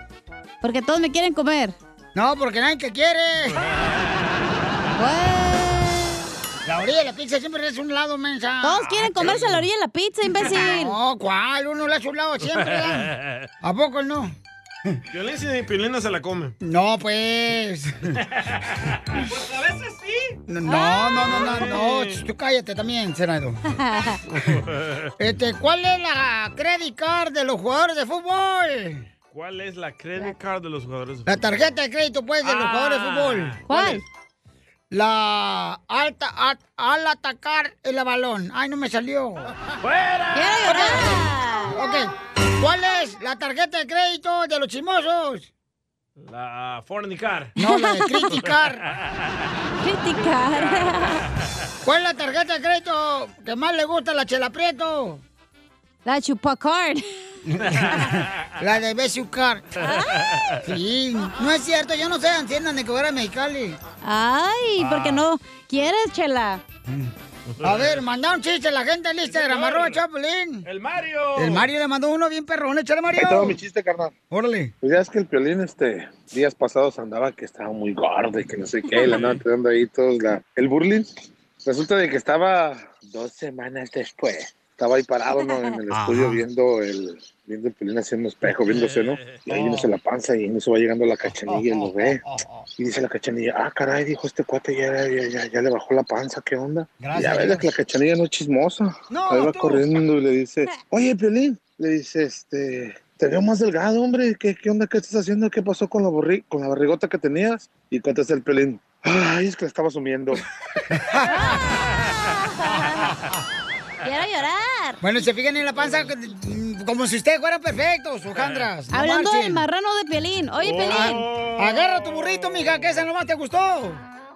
Porque todos me quieren comer. No, porque nadie te quiere. La orilla de la pizza siempre es un lado, mensa. Todos quieren comerse a la orilla de la pizza, imbécil. No, ¿cuál? Uno le hace un lado siempre. ¿eh? ¿A poco no? Piolín sí, Piolín no se la come. No, pues. Pues a veces sí. No, no, no, no, no. Ch, Tú cállate también, Senado. Este, ¿cuál es la credit card de los jugadores de fútbol? ¿Cuál es la credit card de los jugadores? La tarjeta de crédito, pues, de los Ah. jugadores de fútbol. ¿Cuál? La alta, a- al atacar el balón. Ay, no me salió. ¡Fuera! ¡Quiero llorar! Ok. ¿Cuál es la tarjeta de crédito de los chismosos? La fornicar. No, la de criticar. Criticar. ¿Cuál es la tarjeta de crédito que más le gusta a la Chela Prieto? La chupacard. La de Besucar. Sí, no es cierto, yo no sé, enciendan de cobrar a Mexicali. Ay, ¿por qué no quieres, chela? A ver, manda un chiste a la gente en Instagram, arroba Chapulín. ¡El Mario! El Mario le mandó uno bien perrón, échale Mario. Ahí tengo mi chiste, carnal. Órale. Pues ya es que el Piolín, este, días pasados andaba que estaba muy gordo y que no sé qué, le andaban tirando ahí todos la, el burling. Resulta de que estaba dos semanas después. Estaba ahí parado ¿no? en el estudio Ajá. viendo el, viendo el Piolín haciendo espejo, viéndose, ¿no? Y ahí viéndose la panza y en eso va llegando la cachanilla y lo ve. Y dice la cachanilla, ah, caray, dijo este cuate, ya, ya, ya, ya le bajó la panza, ¿qué onda? Gracias y a a ver, Dios. que la cachanilla no es chismosa. No, ahí va tú. corriendo y le dice, oye, Piolín, le dice, este, te veo más delgado, hombre, ¿qué, qué onda, qué estás haciendo? ¿Qué pasó con la, borri con la barrigota que tenías? Y contesta el Piolín, ay, es que la estaba sumiendo. Quiero llorar. Bueno, se fijan en la panza como si ustedes fueran perfectos, Ojandras. no Hablando marchen. del marrano de Piolín. Oye, Piolín. Ah, Agarra tu burrito, mija, que esa nomás te gustó.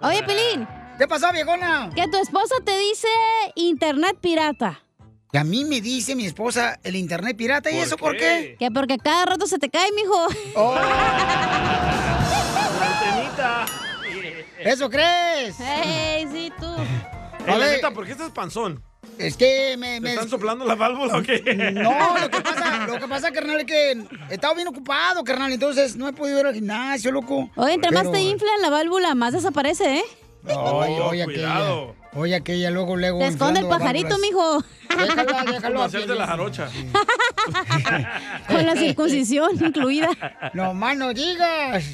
Oye, Piolín. ¿Qué pasó, viejona? Que tu esposa te dice internet pirata. Y a mí me dice mi esposa el internet pirata, ¿y eso por qué? Que porque cada rato se te cae, mijo. Oh. ¿Eso crees? ¡Ey, sí, tú! A la ver. neta, ¿por qué estás panzón? Es que me... ¿Te me- están soplando la válvula o qué? No, lo que pasa, lo que pasa, carnal, es que he estado bien ocupado, carnal, entonces no he podido ir al gimnasio, loco. Oye, entre más te infla la válvula, más desaparece, ¿eh? Oye, oye, aquella. cuidado. Oye, aquella, luego, luego. Te esconde el pajarito, mijo. Déjala, déjalo. Como hacerte la jarocha. Con la circuncisión incluida. No más no digas.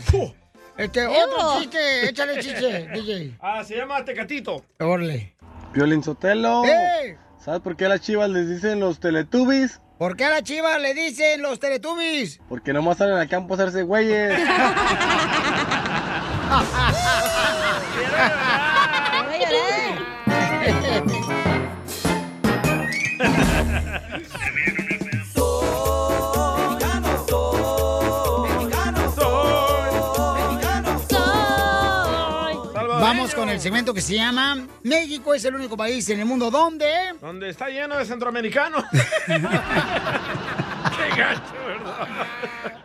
Este, otro chiste, échale chiste, DJ. Ah, se llama Tecatito. Orle. Piolín Sotelo. ¡Eh! ¿Sabes por qué a las chivas les dicen los teletubbies? ¿Por qué a la chiva le dicen los teletubbies? Porque nomás salen al campo a hacerse güeyes. con el segmento que se llama México es el único país en el mundo donde Donde está lleno de centroamericanos. Qué gacho, ¿verdad?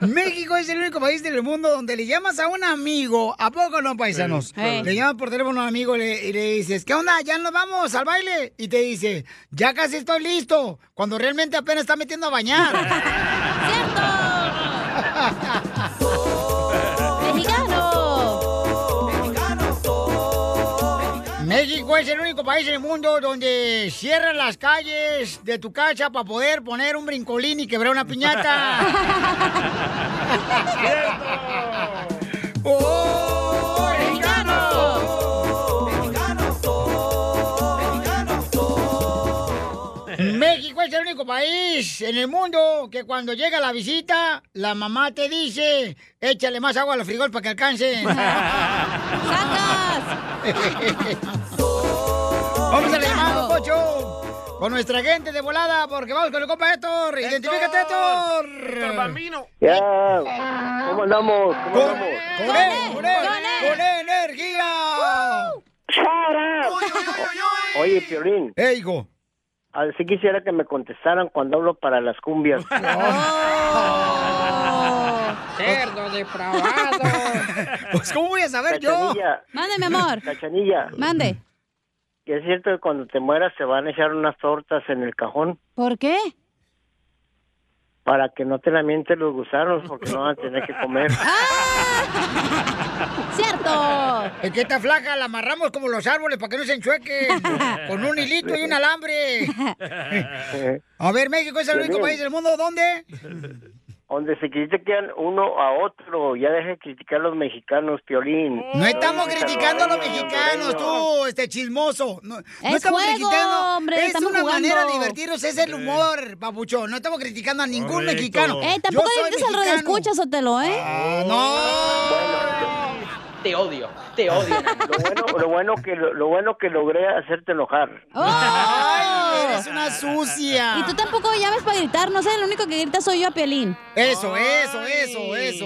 México es el único país del mundo donde le llamas a un amigo, ¿a poco no, paisanos? Sí. Le llamas por teléfono a un amigo y le, y le dices, ¿qué onda? ¿Ya nos vamos al baile? Y te dice, ya casi estoy listo, cuando realmente apenas está metiendo a bañar. es el único país en el mundo donde cierran las calles de tu casa para poder poner un brincolín y quebrar una piñata. ¡Oh, México es el único país en el mundo que cuando llega la visita, la mamá te dice, échale más agua a los frijoles para que alcancen. Vamos a la llamada, Pocho. Con nuestra gente de volada, porque vamos con el compa Héctor. Identifícate, Héctor. Héctor Bambino. Ya, ¿cómo andamos? ¿Cómo Con, andamos? con él, con él, con energía. Oye, Piolín. Ey, hijo. Así quisiera que me contestaran cuando hablo para las cumbias. Cerdo depravado. Pues, ¿cómo voy a saber yo? Cachanilla. Mande, mi amor. Cachanilla. Mande. ¿Que es cierto que cuando te mueras se van a echar unas tortas en el cajón? ¿Por qué? Para que no te la mienten los gusanos, porque no van a tener que comer. ¡Cierto! Es que esta flaca la amarramos como los árboles para que no se enchuequen. Con un hilito y un alambre. A ver, México es el único país del mundo. ¿Dónde? Donde se critican uno a otro. Ya deje de criticar a los mexicanos, Piolín. No estamos criticando a los mexicanos, tú, este chismoso. No, no Es estamos juego, criticando. hombre, es estamos una jugando. manera de divertirnos, es el humor, papuchón. No estamos criticando a ningún Correcto. mexicano. Eh, tampoco dices al escuchas, Sotelo, ¿eh? Ah, no. Te odio, te odio. Lo bueno, lo bueno que lo, lo bueno que logré hacerte enojar. Ay, eres una sucia. Y tú tampoco llames para gritar, no sé, el único que grita soy yo a Piolín. Eso, eso, eso, eso.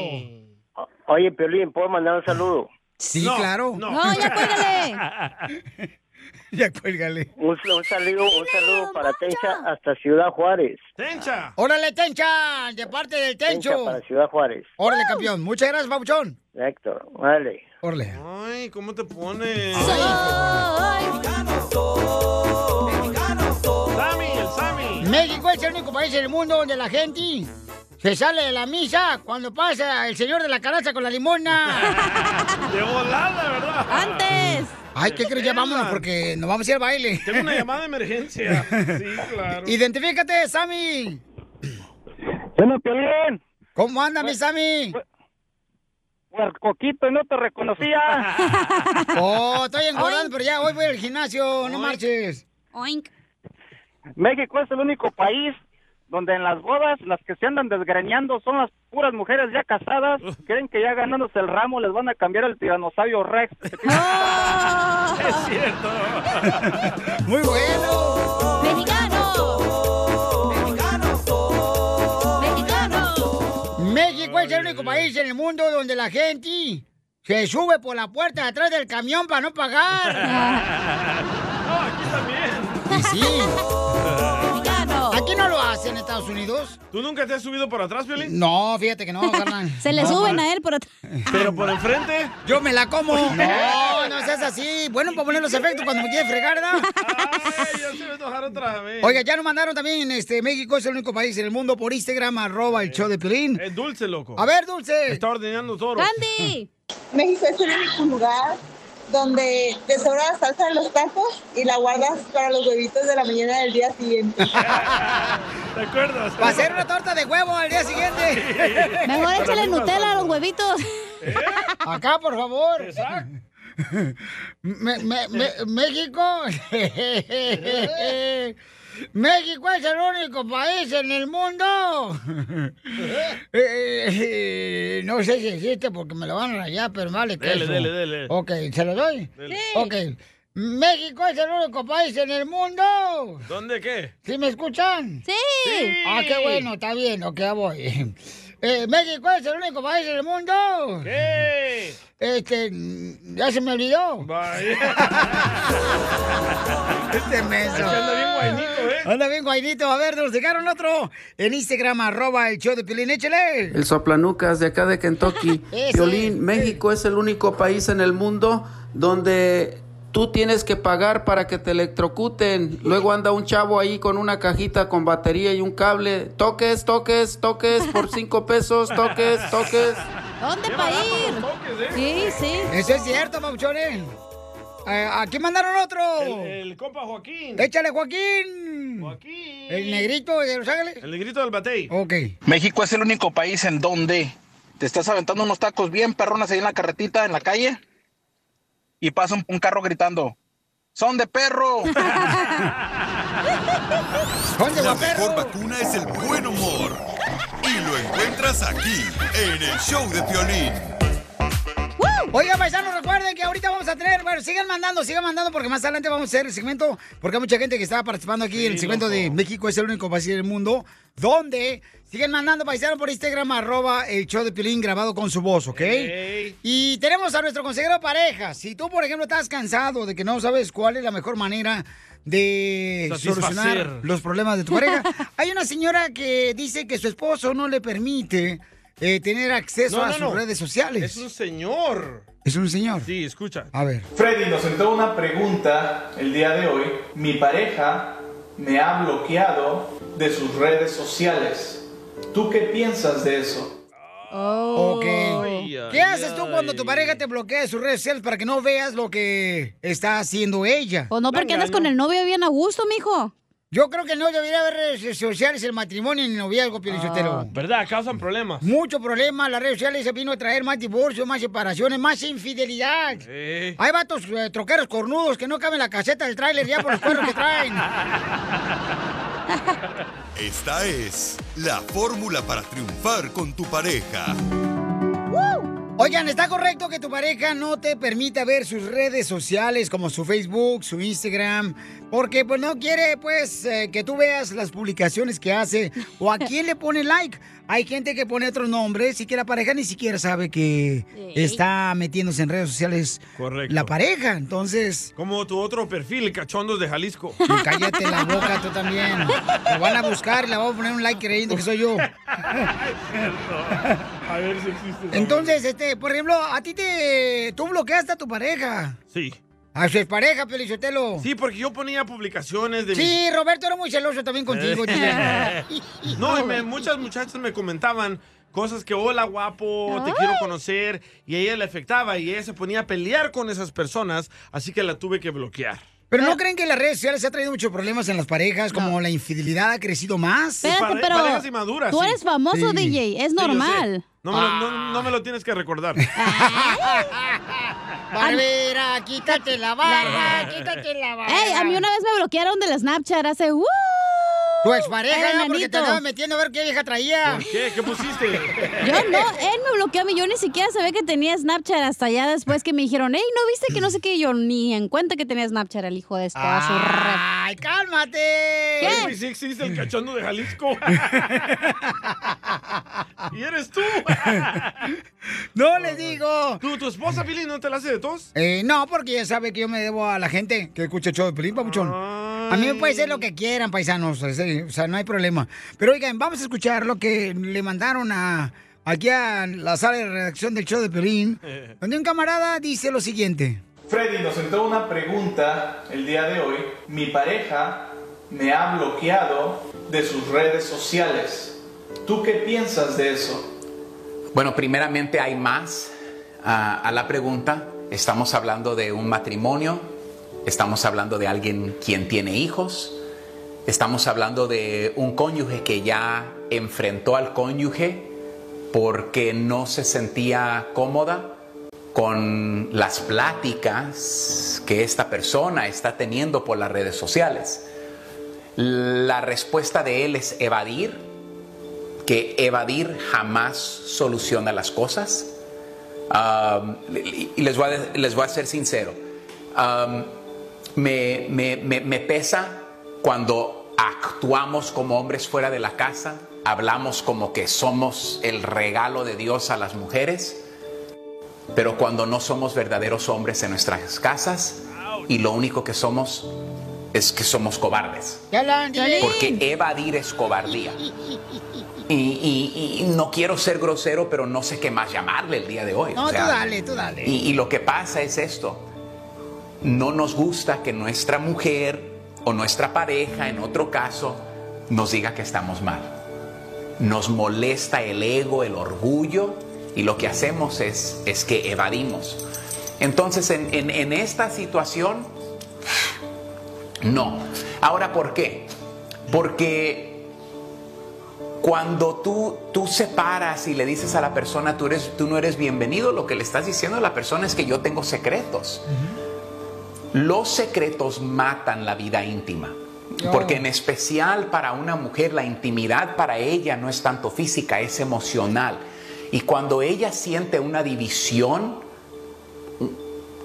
Oye, Piolín, ¿puedo mandar un saludo? Sí, claro. No, ya cuélgale. ya cuélgale. Un, un saludo, un saludo para Tencha hasta Ciudad Juárez. ¡Tencha! Órale, Tencha, de parte del Tencha Tencho. para Ciudad Juárez. Órale, campeón. Muchas gracias, papuchón. Héctor, vale. Órale. Ay, ¿cómo te pones? Sammy, el Sammy. México es el único país en el mundo donde la gente se sale de la misa cuando pasa el señor de la caraza con la limona. De volada, ¿verdad? ¡Antes! Ay, ¿qué crees? Ya vámonos porque nos vamos a ir al baile. Tengo una llamada de emergencia. Sí, claro. Identifícate, Sammy. Bueno, Piolín. ¿Cómo anda, mi Sammy? Coquito, no te reconocía. Oh, estoy engordando, pero ya hoy voy al gimnasio, no marches. Oink. México es el único país donde en las bodas las que se andan desgreñando son las puras mujeres ya casadas. Creen que ya ganándose el ramo les van a cambiar el tiranosaurio Rex. Es cierto. Muy bueno. ¡Mexicano! Único país en el mundo donde la gente se sube por la puerta de atrás del camión para no pagar. No, aquí también. Y sí. ¿Aquí no lo hacen en Estados Unidos? ¿Tú nunca te has subido por atrás, Violín? No, fíjate que no, carnal. Se le No, suben a él por atrás. ¿Pero por enfrente? Yo me la como. No, no seas así. Bueno, para poner los efectos cuando me quiere fregar, ¿verdad? Ay, ya se enojar otra vez. Oiga, ya nos mandaron también, este, México es el único país en el mundo por Instagram, arroba el show de Pelín. Es dulce, loco. A ver, Dulce. Está ordenando todo. ¡Candy! México es el único lugar donde te sobra la salsa de los tacos y la guardas para los huevitos de la mañana del día siguiente. ¿Te acuerdas? Va a ser una torta de huevo al día siguiente. Mejor échale Nutella a los huevitos. Acá, por favor. Me- me- me- México. México es el único país en el mundo. Eh, eh, no sé si existe porque me lo van a rayar, pero vale que Dele, eso. dele, dele. Ok, ¿se lo doy? Dele. Sí. Ok. México es el único país en el mundo. ¿Dónde qué? ¿Sí me escuchan? Sí. Ah, qué bueno, está bien, ok, voy. Eh, México es el único país en el mundo. ¿Qué? Este, ya se me olvidó. Vaya. Este menso. Es que anda bien guainito, ¿eh? Anda bien guainito. A ver, nos dejaron otro en Instagram, arroba el show de Pilín. Échale. El soplanucas de acá de Kentucky. Ese, Violín, México es el único país en el mundo donde tú tienes que pagar para que te electrocuten. Luego anda un chavo ahí con una cajita con batería y un cable. Toques, toques, toques por cinco pesos, toques, toques. ¿Dónde para ir? Sí, sí. Eso es cierto, Pauchones. eh, ¿A quién mandaron otro? El, el compa Joaquín. Échale, Joaquín. Joaquín. El negrito de Los Ángeles. El negrito del batey. Ok. México es el único país en donde te estás aventando unos tacos bien perronas ahí en la carretita, en la calle, y pasa un, un carro gritando, ¡son de perro! La mejor vacuna es el buen humor. Y lo encuentras aquí, en el show de Piolín. Oigan, paisanos, recuerden que ahorita vamos a tener, bueno, sigan mandando, sigan mandando, porque más adelante vamos a hacer el segmento, porque hay mucha gente que está participando aquí en el segmento de México es el único país del mundo, donde siguen mandando paisanos por Instagram, arroba el show de Piolín grabado con su voz, ¿ok? Y tenemos a nuestro consejero pareja. Si tú, por ejemplo, estás cansado de que no sabes cuál es la mejor manera de Satisfacer. solucionar los problemas de tu pareja, hay una señora que dice que su esposo no le permite eh, tener acceso No, a no, sus no. redes sociales. Es un señor. Es un señor. Sí, escucha. A ver. Freddy nos entró una pregunta el día de hoy. Mi pareja me ha bloqueado de sus redes sociales. ¿Tú qué piensas de eso? Ok. ¿Qué haces tú cuando tu pareja te bloquea de sus redes sociales para que no veas lo que está haciendo ella? O no, porque andas con el novio bien a gusto, mijo. Yo creo que no debería haber redes sociales, el matrimonio ni el noviazgo, Pielichotelo. Ah, ¿Verdad? Causan problemas. Mucho problema, las redes sociales se vino a traer más divorcios, más separaciones, más infidelidad. Hay vatos eh, troqueros cornudos que no caben en la caseta del tráiler ya por los cuernos que traen. Esta es la fórmula para triunfar con tu pareja. Oigan, ¿está correcto que tu pareja no te permita ver sus redes sociales como su Facebook, su Instagram? Porque pues no quiere pues eh, que tú veas las publicaciones que hace o a quién le pone like. Hay gente que pone otros nombres y que la pareja ni siquiera sabe que está metiéndose en redes sociales Correcto. la pareja. Entonces, Como tu otro perfil, Cachondos de Jalisco. y cállate la boca tú también. Lo van a buscar y le van a poner un like creyendo que soy yo. A ver si existe. Entonces, este, por ejemplo, a ti te... Tú bloqueaste a tu pareja. Sí. A su pareja, Pelichotelo. Sí, porque yo ponía publicaciones de mis- Sí, Roberto era muy celoso también contigo. Eh. DJ. No, y me- muchas muchachas me comentaban cosas que, hola guapo, te quiero conocer, y a ella le afectaba, y ella se ponía a pelear con esas personas, así que la tuve que bloquear. Pero ¿no creen que las redes sociales ha traído muchos problemas en las parejas? Como la infidelidad ha crecido más. Espérate, pero tú eres famoso, Sí. DJ, es Sí, normal. No me, lo, no- no me lo tienes que recordar. Barbera, quítate la barba, quítate la barba. Ey, a mí una vez me bloquearon del Snapchat hace... ¡Uh! Tu expareja, El ¿no? porque te andaba metiendo a ver qué vieja traía. ¿Por qué? ¿Qué pusiste? Yo no, él me bloqueó a mí, yo ni siquiera sabía que tenía Snapchat hasta allá después que me dijeron, hey, ¿no viste que no sé qué? Yo ni en cuenta que tenía Snapchat el hijo de esto. su ¡Ay, cálmate! Oye, pues sí existe el cachondo de Jalisco. y eres tú. No les digo. ¿Tu, tu esposa, Billy, no te la hace de tos? Eh, no, porque ya sabe que yo me debo a la gente que escucha el show de Pelín, papuchón. A mí me puede ser lo que quieran, paisanos. O sea, no hay problema. Pero oigan, vamos a escuchar lo que le mandaron a aquí a la sala de redacción del show de Pelín, donde un camarada dice lo siguiente. Freddy nos entró una pregunta el día de hoy. Mi pareja me ha bloqueado de sus redes sociales. ¿Tú qué piensas de eso? Bueno, primeramente hay más a la pregunta. Estamos hablando de un matrimonio, estamos hablando de alguien quien tiene hijos, estamos hablando de un cónyuge que ya enfrentó al cónyuge porque no se sentía cómoda con las pláticas que esta persona está teniendo por las redes sociales. La respuesta de él es evadir, que evadir jamás soluciona las cosas. Y les voy, a, les voy a ser sincero. Me- me- me pesa cuando actuamos como hombres fuera de la casa, hablamos como que somos el regalo de Dios a las mujeres, pero cuando no somos verdaderos hombres en nuestras casas y lo único que somos es que somos cobardes. Porque evadir es cobardía. Y, y- y no quiero ser grosero, pero no sé qué más llamarle el día de hoy. No, O sea, tú dale, tú dale. y, y lo que pasa es esto. No nos gusta que nuestra mujer o nuestra pareja, en otro caso, nos diga que estamos mal. Nos molesta el ego, el orgullo, y lo que hacemos es, es que evadimos. Entonces, en, en- esta situación, no. Ahora, ¿por qué? Porque cuando tú, tú separas y le dices a la persona, tú, eres, tú no eres bienvenido, lo que le estás diciendo a la persona es que yo tengo secretos. Los secretos matan la vida íntima. Porque en especial para una mujer la intimidad para ella no es tanto física, es emocional. Y cuando ella siente una división,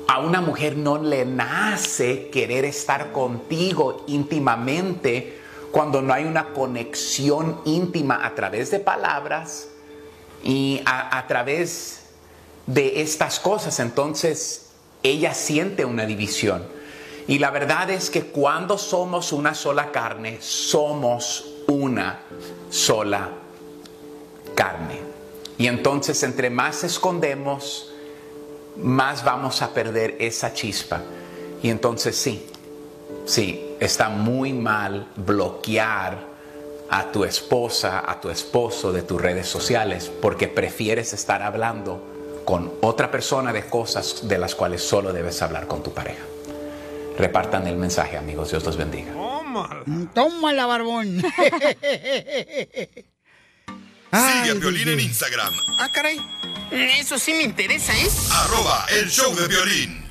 a una mujer no le nace querer estar contigo íntimamente cuando no hay una conexión íntima a través de palabras y a, a través de estas cosas. Entonces ella siente una división. Y la verdad es que cuando somos una sola carne, somos una sola carne. Y entonces entre más escondemos, más vamos a perder esa chispa. Y entonces sí, sí, está muy mal bloquear a tu esposa, a tu esposo de tus redes sociales, porque prefieres estar hablando con otra persona de cosas de las cuales solo debes hablar con tu pareja. Repartan el mensaje, amigos. Dios los bendiga. Tómala, barbón. Sigue a Violín en Instagram, Ah, caray. Eso sí me interesa, ¿eh? arroba el show de violín.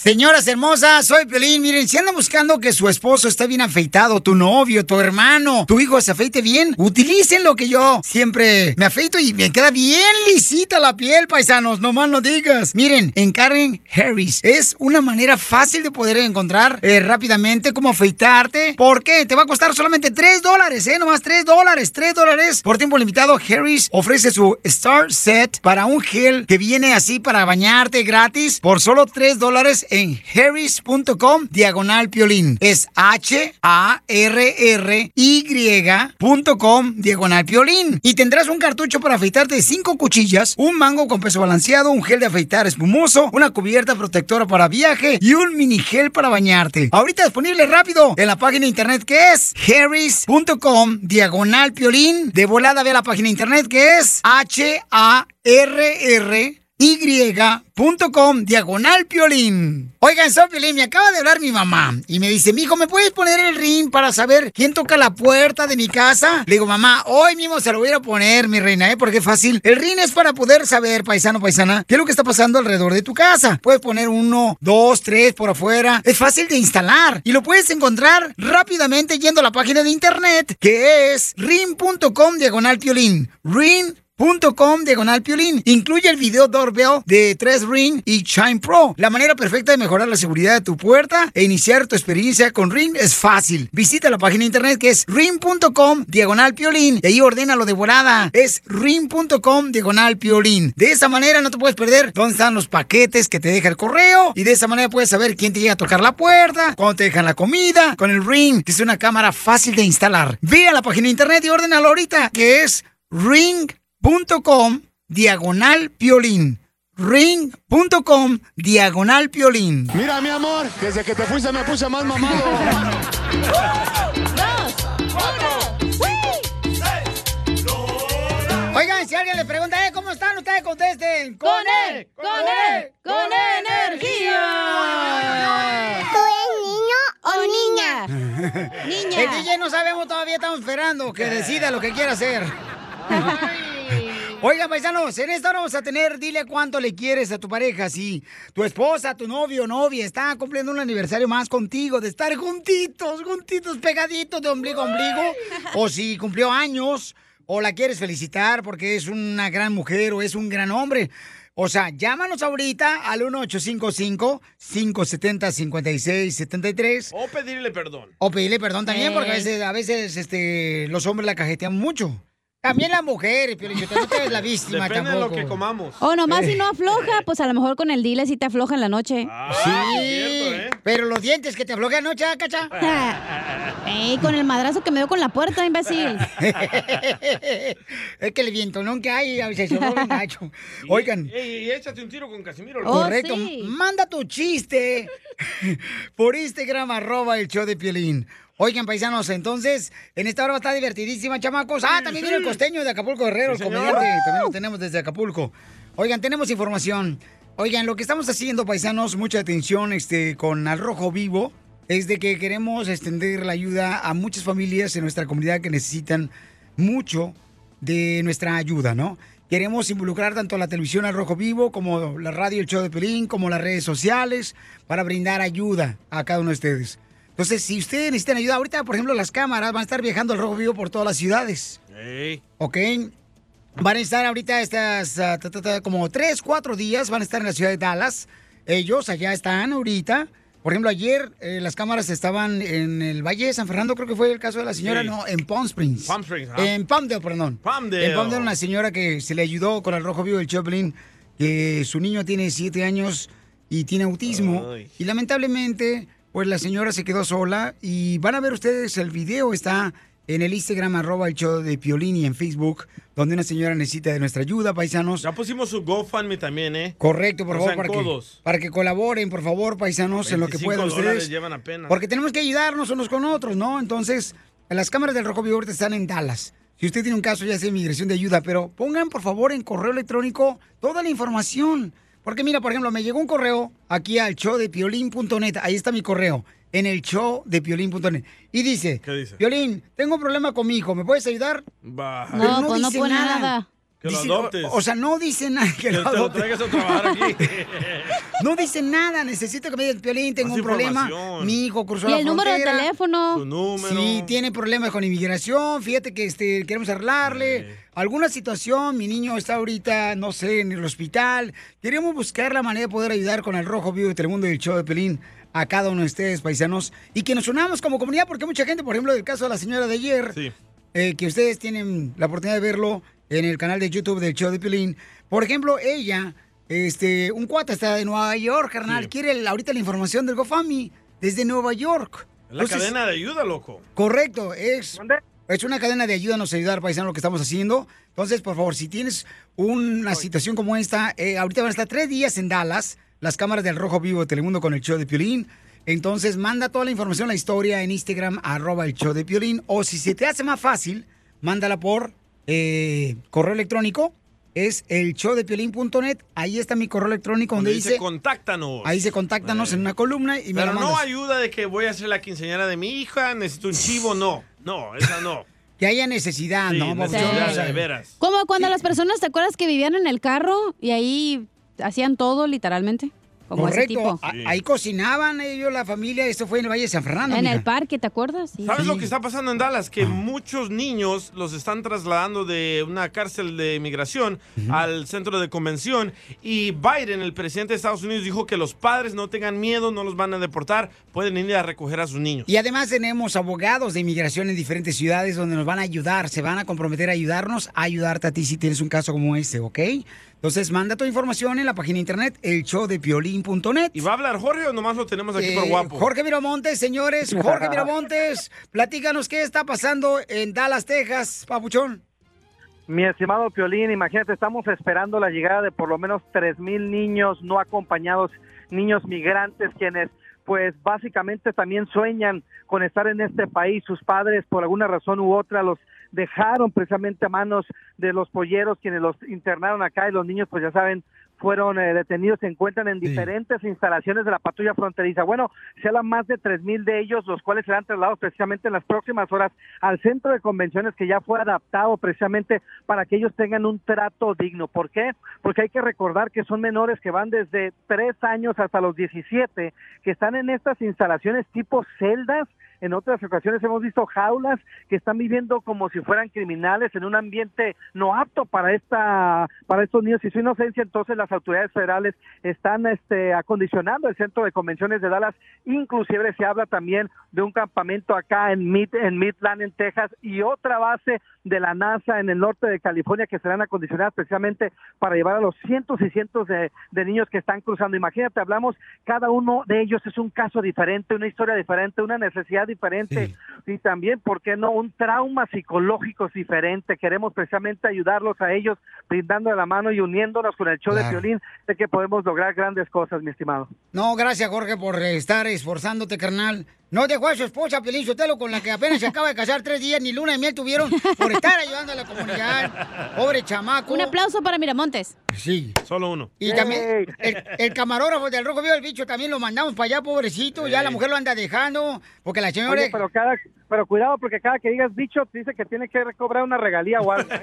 Señoras hermosas, soy Pelín. Miren, si andan buscando que su esposo esté bien afeitado, tu novio, tu hermano, tu hijo se afeite bien, utilicen lo que yo siempre me afeito y me queda bien lisita la piel, paisanos. No más no digas. Miren, en Karen Harris es una manera fácil de poder encontrar eh, rápidamente cómo afeitarte. ¿Por qué? Te va a costar solamente 3 dólares, ¿eh? Nomás 3 dólares, 3 dólares. Por tiempo limitado, Harris ofrece su Star Set para un gel que viene así para bañarte gratis por solo 3 dólares en harris.com diagonal piolín. Es H-A-R-R-Y.com diagonal piolín. Y tendrás un cartucho para afeitarte 5 cuchillas, un mango con peso balanceado, un gel de afeitar espumoso, una cubierta protectora para viaje y un mini gel para bañarte. Ahorita disponible rápido en la página de internet que es harris.com diagonal piolín. De volada ve la página de internet que es H-A-R-R y.com diagonal piolín. Oigan, soy Piolín, me acaba de hablar mi mamá y me dice, mijo, ¿me puedes poner el ring para saber quién toca la puerta de mi casa? Le digo, mamá, hoy mismo se lo voy a poner, mi reina, ¿eh? Porque es fácil. El ring es para poder saber, paisano, paisana, qué es lo que está pasando alrededor de tu casa. Puedes poner uno, dos, tres por afuera. Es fácil de instalar y lo puedes encontrar rápidamente yendo a la página de internet que es ring.com diagonal piolín. Ring .com diagonal piolín. Incluye el video doorbell de 3 Ring y Chime Pro. La manera perfecta de mejorar la seguridad de tu puerta e iniciar tu experiencia con Ring es fácil. Visita la página de internet que es ring.com diagonal piolín y ahí ordénalo de volada. Es ring.com diagonal piolín. De esa manera no te puedes perder dónde están los paquetes que te deja el correo y de esa manera puedes saber quién te llega a tocar la puerta, cuándo te dejan la comida, con el Ring, es una cámara fácil de instalar. Ve a la página de internet y ordénalo ahorita que es ring ring.com diagonal piolín. Ring.com diagonal piolín. Mira, mi amor, desde que te fuiste me puse más mamado. Oigan, si alguien le pregunta, eh, ¿cómo están? Ustedes contesten. ¡Con él! ¡Con él! ¡Con energía! ¿Tú eres niño o niña? Niña. El DJ no sabemos todavía, estamos esperando que decida lo que quiera hacer. Oigan, paisanos, en esta hora vamos a tener, dile cuánto le quieres a tu pareja. Si tu esposa, tu novio o novia está cumpliendo un aniversario más contigo, de estar juntitos, juntitos, pegaditos de ombligo a ombligo. O si cumplió años, o la quieres felicitar porque es una gran mujer o es un gran hombre. O sea, llámanos ahorita al 1855-570-5673. O pedirle perdón. O pedirle perdón también, porque a veces, a veces este, los hombres la cajetean mucho. También las mujeres, pero yo no te eres la víctima Depende tampoco. de lo que comamos. O nomás Eh. si no afloja, pues a lo mejor con el dile si te afloja en la noche. Sí, pero los dientes que te aflojan anoche, ¿ah, cacha? Ey, con el madrazo que me dio con la puerta, imbécil. es que el vientonón que hay a veces se gacho. Oigan. Ey, ey, échate un tiro con Casimiro. Oh, Correcto. Manda tu chiste por Instagram, arroba el show de Piolín. Oigan, paisanos, entonces, en esta hora está divertidísima, chamacos. Ah, también viene el costeño de Acapulco Guerrero, el comediante. También lo tenemos desde Acapulco. Oigan, tenemos información. Oigan, lo que estamos haciendo, paisanos, mucha atención este, con Al Rojo Vivo, es de que queremos extender la ayuda a muchas familias en nuestra comunidad que necesitan mucho de nuestra ayuda, ¿no? Queremos involucrar tanto a la televisión Al Rojo Vivo como la radio El Show de Pelín, como las redes sociales, para brindar ayuda a cada uno de ustedes. Entonces, si ustedes necesitan ayuda, ahorita, por ejemplo, las cámaras van a estar viajando al Rojo Vivo por todas las ciudades. Ey. ¿ok? Van a estar ahorita estas, ah, ta, ta, ta, como tres, cuatro días, van a estar en la ciudad de Dallas. Ellos allá están ahorita. Por ejemplo, ayer eh, las cámaras estaban en el Valle de San Fernando, creo que fue el caso de la señora, Sí. no, en Palm Springs. Palm Springs, ajá. En Palmdale, perdón. Palmdale. En Palmdale, una señora que se le ayudó con el rojo vivo del Choplin, que su niño tiene siete años y tiene autismo. Ay. Y lamentablemente, pues la señora se quedó sola. Y van a ver ustedes, el video está en el Instagram, arroba el show de Piolín y en Facebook, donde una señora necesita de nuestra ayuda, paisanos. Ya pusimos su GoFundMe también, ¿eh? Correcto, por favor, para que, para que colaboren, por favor, paisanos, en lo que 25 puedan ustedes. llevan apenas. Porque tenemos que ayudarnos unos con otros, ¿no? Entonces, las cámaras del Rojo Vivo están en Dallas. Si usted tiene un caso, ya sea inmigración de ayuda, pero pongan, por favor, en correo electrónico toda la información. Porque mira, por ejemplo, me llegó un correo aquí al show de piolín.net. Ahí está mi correo, en el show de piolín.net. Y dice, ¿Qué dice? Piolín, tengo un problema con mi hijo, ¿me puedes ayudar? Va. Pero No, pues no pone nada. Que lo Dice- adoptes. O, o sea, no dice nada que, Que lo te lo adopte. traigas a trabajar aquí. No dice nada, necesito que me diga, Piolín, tengo Más un problema. Mi hijo cruzó Y la el número de teléfono. Su número. Sí, tiene problemas con inmigración. Fíjate que este, queremos arreglarle alguna situación. Mi niño está ahorita, no sé, en el hospital. Queremos buscar la manera de poder ayudar con el Rojo Vivo de Telemundo y el show de Pelín a cada uno de ustedes, paisanos. Y que nos unamos como comunidad, porque mucha gente, por ejemplo, el caso de la señora de ayer, Sí. eh, que ustedes tienen la oportunidad de verlo en el canal de YouTube del show de Pelín. Por ejemplo, ella, este, un cuate está de Nueva York, carnal, Sí. quiere el- ahorita la información del GoFundMe desde Nueva York. Es la Entonces, cadena de ayuda, loco. Correcto, es, es una cadena de ayuda, nos ayudar, paisano, lo que estamos haciendo. Entonces, por favor, si tienes una situación como esta, eh, ahorita van a estar tres días en Dallas, las cámaras del Rojo Vivo de Telemundo con el show de Piolín. Entonces, manda toda la información, la historia en Instagram, arroba el show de Piolín. O si se te hace más fácil, mándala por eh, correo electrónico. Es el show de. Ahí está mi correo electrónico donde, Donde dice, dice, contáctanos. ahí dice contáctanos en una columna y me Pero no ayuda de que voy a ser la quinceañera de mi hija, necesito un chivo, no. No, esa no. Que haya necesidad, Sí, ¿no? necesidad, sea, de veras. Como cuando las personas, ¿te acuerdas que vivían en el carro y ahí hacían todo literalmente? Como ese Correcto. tipo. A- Ahí cocinaban ellos, la familia. Esto fue en el Valle de San Fernando. En mija. el parque, ¿te acuerdas? Sí. ¿Sabes lo que está pasando en Dallas? Que muchos niños los están trasladando de una cárcel de inmigración al centro de convención y Biden, el presidente de Estados Unidos, dijo que los padres no tengan miedo, no los van a deportar, pueden ir a recoger a sus niños. Y además tenemos abogados de inmigración en diferentes ciudades donde nos van a ayudar, se van a comprometer a ayudarnos, a ayudarte a ti si tienes un caso como este, ¿ok? Entonces manda tu información en la página de internet, el show de piolín.net. ¿Y va a hablar Jorge o nomás lo tenemos aquí por Eh, guapo? Jorge Miramontes, señores, Jorge Miramontes, platícanos qué está pasando en Dallas, Texas, papuchón. Mi estimado Piolín, imagínate, estamos esperando la llegada de por lo menos tres mil niños no acompañados, niños migrantes, quienes pues básicamente también sueñan con estar en este país. Sus padres, por alguna razón u otra, los dejaron precisamente a manos de los polleros, quienes los internaron acá y los niños, pues ya saben, fueron eh, detenidos, se encuentran en diferentes instalaciones de la patrulla fronteriza. Bueno, se habla más de tres mil de ellos, los cuales serán trasladados precisamente en las próximas horas al centro de convenciones que ya fue adaptado precisamente para que ellos tengan un trato digno. ¿Por qué? Porque hay que recordar que son menores que van desde tres años hasta los 17, que están en estas instalaciones tipo celdas. En otras ocasiones hemos visto jaulas que están viviendo como si fueran criminales en un ambiente no apto para esta para estos niños y su inocencia. Entonces las autoridades federales están este, acondicionando el centro de convenciones de Dallas. Inclusive se habla también de un campamento acá en Mid en Midland en Texas y otra base de la NASA en el norte de California que serán acondicionadas precisamente para llevar a los cientos y cientos de, de niños que están cruzando. Imagínate, hablamos, cada uno de ellos es un caso diferente, una historia diferente, una necesidad diferente y también, ¿por qué no? Un trauma psicológico diferente. Queremos precisamente ayudarlos a ellos, brindando la mano y uniéndonos con el show de violín, de que podemos lograr grandes cosas, mi estimado. No, gracias Jorge por estar esforzándote, carnal. No dejó a su esposa, Pelín Sotelo, con la que apenas se acaba de casar tres días, ni luna de miel tuvieron por estar ayudando a la comunidad. Pobre chamaco. Un aplauso para Miramontes. Sí. Solo uno. Y también el, el camarógrafo del Rojo Vivo del Bicho también lo mandamos para allá, pobrecito. Ya la mujer lo anda dejando porque la señora... Oye, pero cada, pero cuidado porque cada que digas bicho te dice que tiene que cobrar una regalía o algo.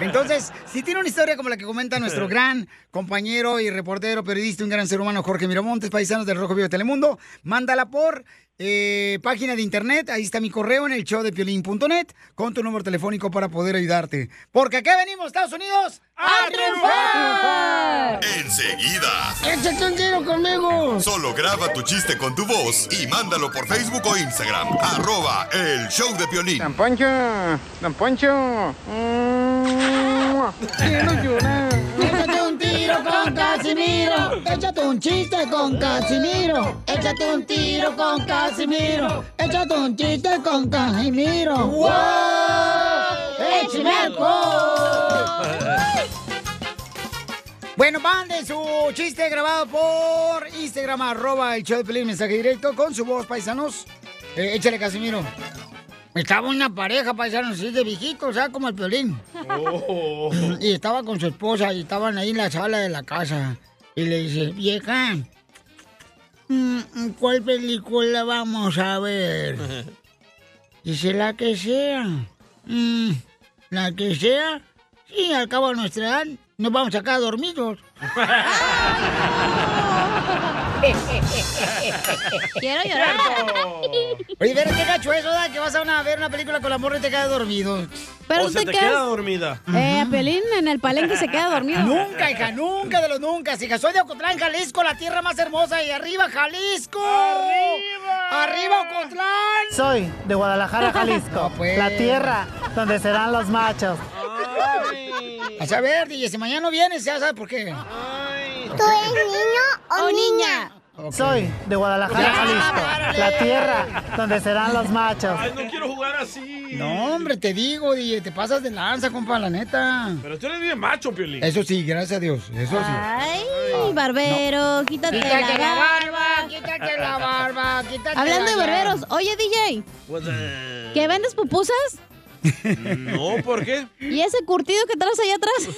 Entonces, si tiene una historia como la que comenta nuestro gran compañero y reportero, periodista, un gran ser humano, Jorge Miramontes, paisanos del Rojo Vivo de Telemundo, mándala por eh, página de internet, ahí está mi correo en el show de piolín.net, con tu número telefónico para poder ayudarte. Porque aquí venimos, Estados Unidos, a triunfar. Enseguida. ¡Échate un tiro conmigo! Solo graba tu chiste con tu voz y mándalo por Facebook o Instagram. Arroba el show de Piolín. Don Poncho, Don Poncho. Quiero Casimiro. Échate un chiste con Casimiro. Échate un tiro con Casimiro. Échate un chiste con Casimiro. ¡Wow! ¡Échame! Bueno, manden su chiste grabado por Instagram, arroba el show de Pelín, mensaje directo con su voz, paisanos. Eh, échale, Casimiro. Estaba una pareja, paisanos, así de viejitos, ¿sabes? Como el Piolín. Y estaba con su esposa y estaban ahí en la sala de la casa. Y le dice, vieja, mm, ¿cuál película vamos a ver? Dice, la que sea. "Mm, la que sea. Sí, al cabo de nuestra edad nos vamos a quedar dormidos. Quiero llorar. Oye, ver qué gacho eso, ¿da? Que vas a una- ver una película con la morra y te quedas dormido. Pero o se te te quedas- queda dormida. Eh, a Pelín en el palenque se queda dormido. Nunca, hija, nunca de los nunca. Hija, soy de Ocotlán, Jalisco, la tierra más hermosa. Y arriba, Jalisco. ¡Arriba! ¡Arriba, Ocotlán! Soy de Guadalajara, Jalisco, pues. la tierra donde serán los machos. A saber, DJ, si mañana no vienes, ya sabes por qué. ¿Tú eres niño o niña? Soy de Guadalajara, Jalisco, la tierra donde serán los machos. Ay, no quiero jugar así. No, hombre, te digo, DJ, te pasas de lanza, compa, la neta. Pero tú eres bien macho, Piolín. Eso sí, gracias a Dios, eso sí. Ay, barbero, quítate, Quítate la la barba. barba, quítate la barba, quítate Hablando de la- barberos, oye DJ, Pues, eh, ¿que vendes pupusas? No, ¿por qué? ¿Y ese curtido que traes allá atrás?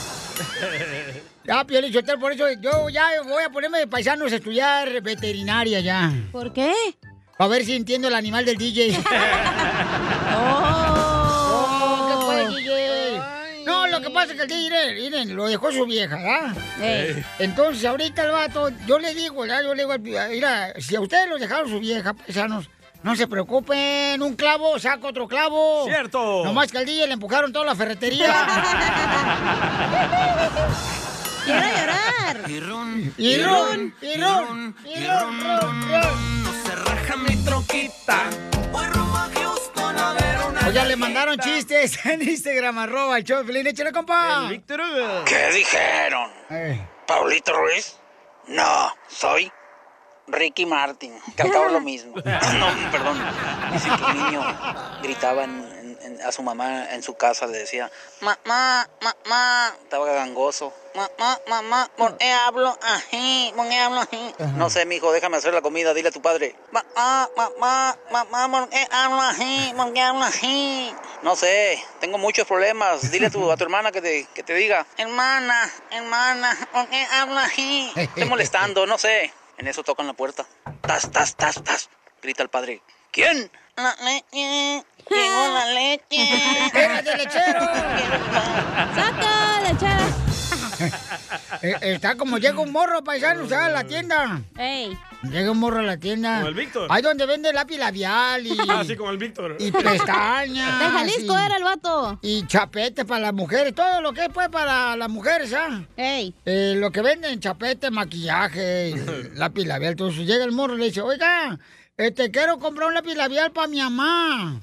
Ya, Piolín, Sotelo, por eso yo ya voy a ponerme de paisanos a estudiar veterinaria ya. ¿Por qué? A ver si entiendo el animal del DJ. Oh, ¿Qué fue, DJ? No, lo que pasa es que el DJ, miren, miren, lo dejó su vieja, ¿verdad? Entonces, ahorita el vato, yo le digo, ¿verdad? Yo le digo, mira, si a ustedes los dejaron su vieja, paisanos, no se preocupen, un clavo saca otro clavo. Cierto. Nomás que al DJ le empujaron toda la ferretería. Quiero llorar. y ron, y ron, y ron. No se raja mi troquita. Voy rumbo a Houston a ver una. Oiga, le mandaron chistes en Instagram, arroba el show Pelín. Échale, compa. Víctor Hugo. ¿Qué dijeron? Eh. ¿Paulito Ruiz? No, soy Ricky Martin, es lo mismo. no, perdón. Dice que un niño gritaba en- a su mamá en su casa, le decía, mamá, mamá, estaba gangoso. Mamá, mamá, ¿por qué hablo así? ¿Por qué hablo así? No sé, mijo, déjame hacer la comida, dile a tu padre. Mamá, mamá, mamá, ¿por qué hablo así? ¿Por qué hablo así? No sé, tengo muchos problemas. Dile a tu, a tu hermana que te, que te diga, hermana, hermana, ¿por qué hablo así? Estoy molestando, no sé. En eso tocan la puerta. Tas, tas, tas, tas. Grita el padre. ¿Quién? La leche. Llegó la leche. ¡Espérate, lechero! ¡Saca, lechera! Eh, Está como llega un morro paisano, ¿sabes? A la tienda. Ey. Llega un morro a la tienda. Como el Víctor. Ahí donde vende lápiz labial y, Ah, sí, como el Víctor. y pestañas. De Jalisco y- era el vato. Y chapete para las mujeres, todo lo que es pues para las mujeres, ¿ah? Ey. Eh, lo que venden, chapete, maquillaje, lápiz labial, entonces llega el morro y le dice, oiga, este, quiero comprar un lápiz labial para mi mamá.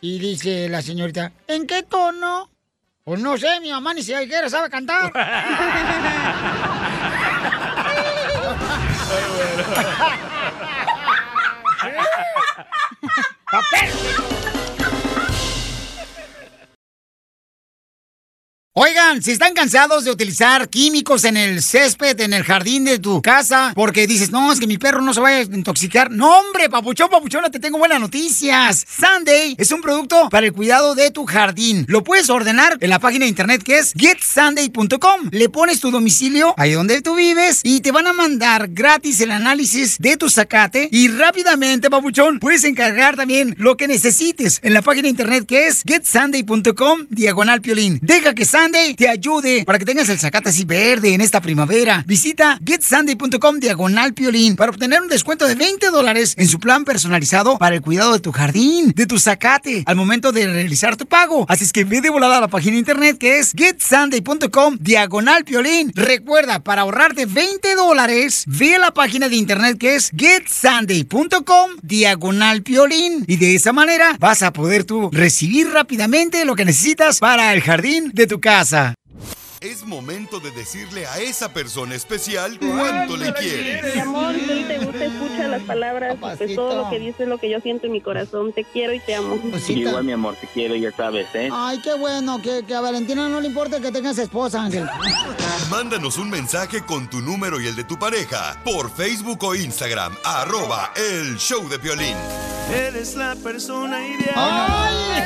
Y dice la señorita, ¿en qué tono? Pues no sé, mi mamá ni siquiera sabe cantar. ¡Papel! Oigan, si están cansados de utilizar químicos en el césped, en el jardín de tu casa, porque dices, no, es que mi perro no se vaya a intoxicar. No, hombre, papuchón, papuchona, te tengo buenas noticias. Sunday es un producto para el cuidado de tu jardín. Lo puedes ordenar en la página de internet que es getsunday.com. Le pones tu domicilio ahí donde tú vives y te van a mandar gratis el análisis de tu zacate y rápidamente, papuchón, puedes encargar también lo que necesites en la página de internet que es getsunday.com diagonal piolín. Deja que Sunday te ayude para que tengas el zacate así verde en esta primavera. Visita getsunday.com diagonal piolín para obtener un descuento de 20 dólares en su plan personalizado para el cuidado de tu jardín, de tu zacate, al momento de realizar tu pago. Así es que ve de volada a la página de internet que es getsunday.com diagonal piolín. Recuerda, para ahorrarte 20 dólares, ve a la página de internet que es getsunday.com diagonal piolín. Y de esa manera vas a poder tú recibir rápidamente lo que necesitas para el jardín de tu casa. casa. Es momento de decirle a esa persona especial cuánto le quieres. Mi amor, si hoy te gusta, escucha las palabras, pues todo lo que dices es lo que yo siento en mi corazón. Te quiero y te amo. Igual, mi amor, te quiero, ya sabes, ¿eh? Ay, qué bueno, que, que a Valentina no le importa que tengas esposa, Ángel. Mándanos un mensaje con tu número y el de tu pareja por Facebook o Instagram, arroba el show de Piolín. Eres la persona ideal. Ay,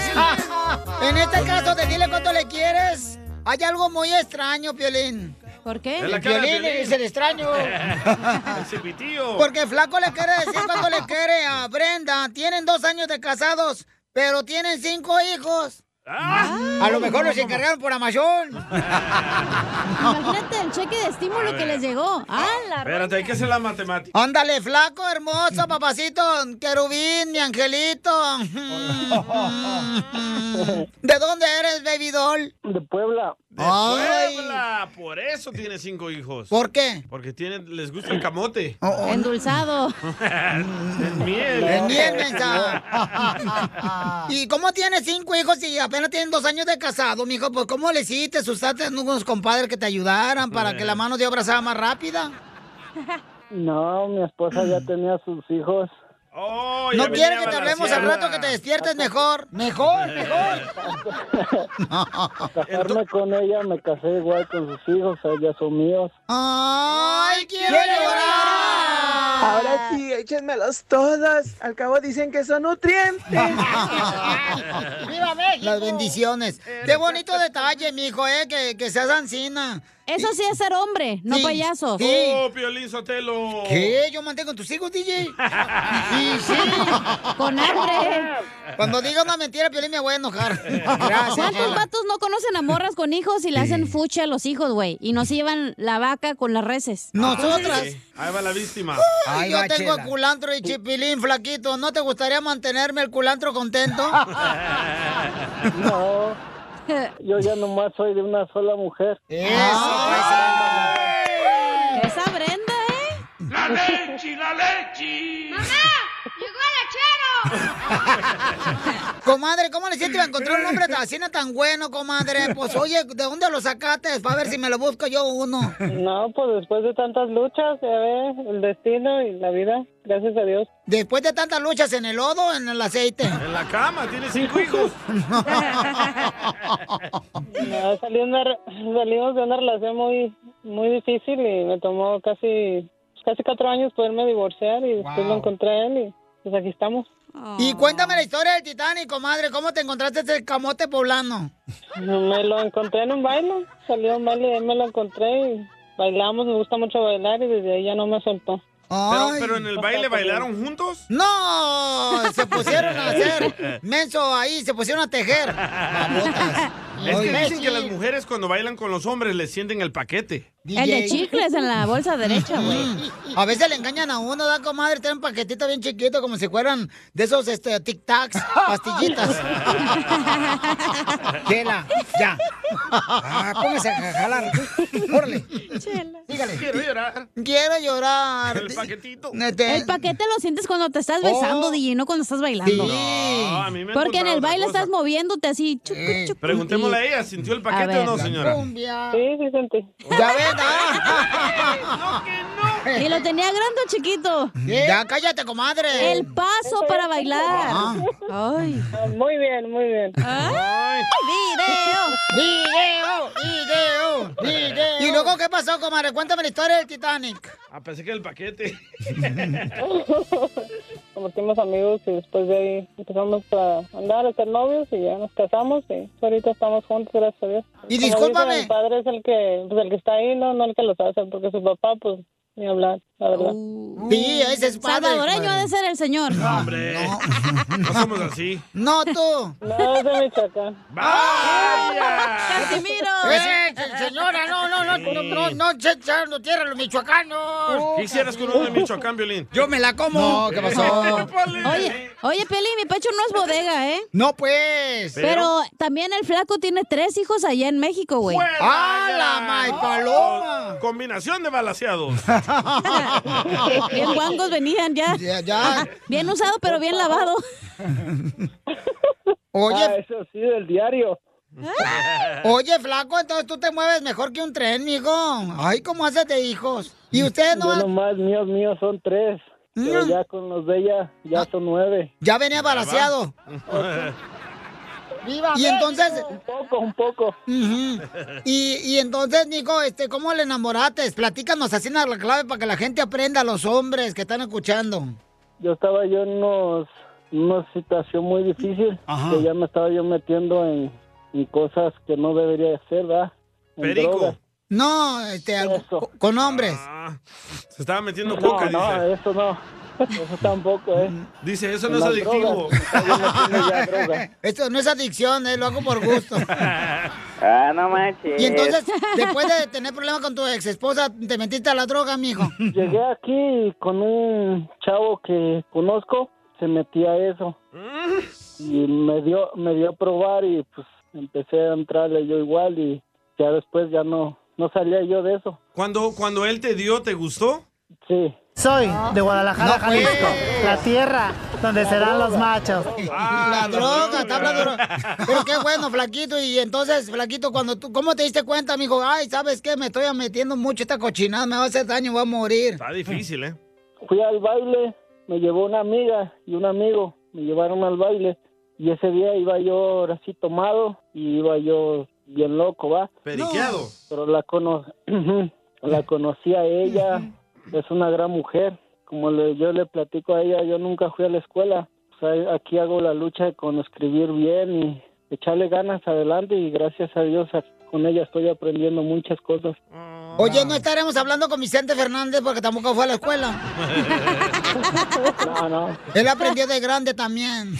en este caso de dile cuánto le quieres, hay algo muy extraño, Piolín. ¿Por qué? El Piolín es el extraño. Ese pitillo. Porque Flaco le quiere decir cuánto le quiere a Brenda. Tienen dos años de casados, pero tienen cinco hijos. A lo mejor los encargaron por Amazon. Imagínate el cheque de estímulo que les llegó. ¡Ah, la Espérate, hay que hacer la matemática. Ándale, flaco, hermoso, papacito, querubín, mi angelito. ¿De dónde eres, baby doll? De Puebla. De Ay. Puebla. Por eso tiene cinco hijos. ¿Por qué? Porque tienen, les gusta el camote. Endulzado. el miel. El miel, mensa. ¿Y cómo tienes cinco hijos y apenas tienen dos años de casado, mijo? Pues ¿cómo le hiciste? ¿Usaste unos compadres que te ayudaran para que la mano de obra sea más rápida? No, mi esposa ya tenía sus hijos. Oh, ¿No quiere que te hablemos al rato que te despiertes mejor? Mejor, mejor. Casarme con ella, me casé igual con sus hijos, ellas son míos. ¡Ay, quiero llorar! Ahora sí, échenmelos todos. Al cabo dicen que son nutrientes. ¡Viva México! Las bendiciones. Qué bonito detalle, mijo, eh, que, que seas ancina. Eso sí es ser hombre, no payaso. sí. Oh, Piolín Sotelo. ¿Qué? ¿Yo mantengo a tus hijos, DJ? Sí, sí. Con hambre. Cuando diga una mentira, Piolín, me voy a enojar. Gracias. ¿Cuántos vatos no conocen a morras con hijos y le hacen fuche a los hijos, güey? Y no se llevan la vaca con las reses. Nosotras. Sí, Ahí va la víctima. Ay, yo tengo culantro y chipilín, flaquito. ¿No te gustaría mantenerme el culantro contento? No, yo ya nomás soy de una sola mujer. Eso, Esa Brenda, ¿eh? ¡La leche, la leche! Comadre, ¿cómo le hiciste para encontrar un hombre así no tan bueno, comadre? Pues oye, ¿de dónde lo sacaste? Para ver si me lo busco yo uno. No, pues después de tantas luchas, ya ves, el destino y la vida, gracias a Dios. Después de tantas luchas en el lodo, en el aceite. En la cama, tiene cinco hijos. No, salí una salimos de una relación muy muy difícil y me tomó casi casi cuatro años poderme divorciar y después lo encontré a él y pues aquí estamos. Y cuéntame la historia del Titanic, comadre. ¿Cómo te encontraste ese camote poblano? Me lo encontré en un baile, salió a un baile y me lo encontré y bailamos, me gusta mucho bailar y desde ahí ya no me soltó. Pero, pero en el baile bailaron juntos. ¡No! Se pusieron a hacer menso ahí, se pusieron a tejer. Babotas. Es que dicen que las mujeres cuando bailan con los hombres les sienten el paquete. El de chicles en la bolsa derecha, güey. A veces le engañan a uno, da comadre, tienen un paquetito bien chiquito, como si fueran de esos este, tic-tacs, pastillitas. Chela, ya. Ah, póngase a jalar. Órale. Dígale. Quiero llorar. Quiero llorar. El paquetito. El paquete lo sientes cuando te estás Oh. besando, DJ, no cuando estás bailando. No, a mí me han Porque en el baile cosa. estás moviéndote así. chucu, chucu. Preguntémosle a ella, ¿sintió el paquete ver. o no, señora? Sí, sí sentí. Ya ah. ¿Y lo tenía grande o chiquito? Ya cállate, comadre. El paso para bailar. Ay. Muy bien, muy bien. Ay, ¡Video! ¡Video! ¡Video! ¿Y luego qué pasó, comadre? Cuéntame la historia del Titanic. Ah, pensé que el paquete. Convertimos amigos y después de ahí empezamos a andar, a ser novios y ya nos casamos y ahorita estamos juntos, gracias a Dios. Y discúlpame. dicen, El padre es el que, pues el que está ahí, no, no el que los hace, porque su papá, pues, ni hablar, la verdad. Sí, ese es padre. Salvadoreño ha de ser el señor. No, hombre. No somos así. No, tú. No, es de Michoacán. ¡Vaya! ¡Casimiro! Eh, se- señora, no, no, no, no, no, no, se echando tierra los michoacanos. ¿Qué hicieras con uno de Michoacán, Violín? Yo me la como. No, ¿qué pasó? Oye, oye, Peli, mi pecho no es bodega, ¿eh? No, pues. Pero, también el flaco tiene tres hijos allá en México, güey. ¡Ah, la May Paloma! Combinación de balaseados. Bien guangos venían ya. Ya, ya. Bien usado, pero bien lavado. Oye, Ah, eso sí, del diario. oye, flaco, entonces tú te mueves mejor que un tren, mijo. Ay, ¿cómo haces de hijos? ¿Y ustedes no Yo nomás, míos, míos son tres. Pero Mm. ya con los de ella, ya son nueve. Ya venía balaseado. Y entonces... Un poco, un poco. Y, y entonces, Nico, este, ¿cómo le enamoraste? Platícanos así en la clave para que la gente aprenda, los hombres que están escuchando. Yo estaba yo en unos, una situación muy difícil, Ajá. que ya me estaba yo metiendo en, en cosas que no debería hacer, ¿verdad? En Perico. drogas. No, este, algo- co- con hombres. Ah, se estaba metiendo No, coca, no, dice. eso no. Eso tampoco, ¿eh? Dice, eso no es adictivo. drogas. Esto no es adicción, eh, lo hago por gusto. Ah, no manches. Y entonces, después de tener problemas con tu ex esposa, te metiste a la droga, mijo. Llegué aquí con un chavo que conozco, se metía a eso. Y me dio, me dio a probar y pues empecé a entrarle yo igual y ya después ya no, no salía yo de eso. Cuando, cuando él te dio, ¿te gustó? Sí. Soy de Guadalajara, No, pues. Jalisco, la tierra donde serán los machos. la droga, está hablando. Pero qué bueno, flaquito. Y entonces, flaquito, cuando tú, ¿cómo te diste cuenta, mijo? Ay, ¿sabes qué? Me estoy metiendo mucho esta cochinada, me va a hacer daño, voy a morir. Está difícil, ¿eh? Fui al baile, me llevó una amiga y un amigo, me llevaron al baile y ese día iba yo ahora sí tomado y iba yo bien loco, ¿va? Periqueado. Pero la, cono la conocí a ella, es una gran mujer. Como le- yo le platico a ella, yo nunca fui a la escuela. O sea, aquí hago la lucha con escribir bien y echarle ganas adelante y gracias a Dios a- con ella estoy aprendiendo muchas cosas. Oye, no estaremos hablando con Vicente Fernández porque tampoco fue a la escuela. No, no. Él aprendió de grande también.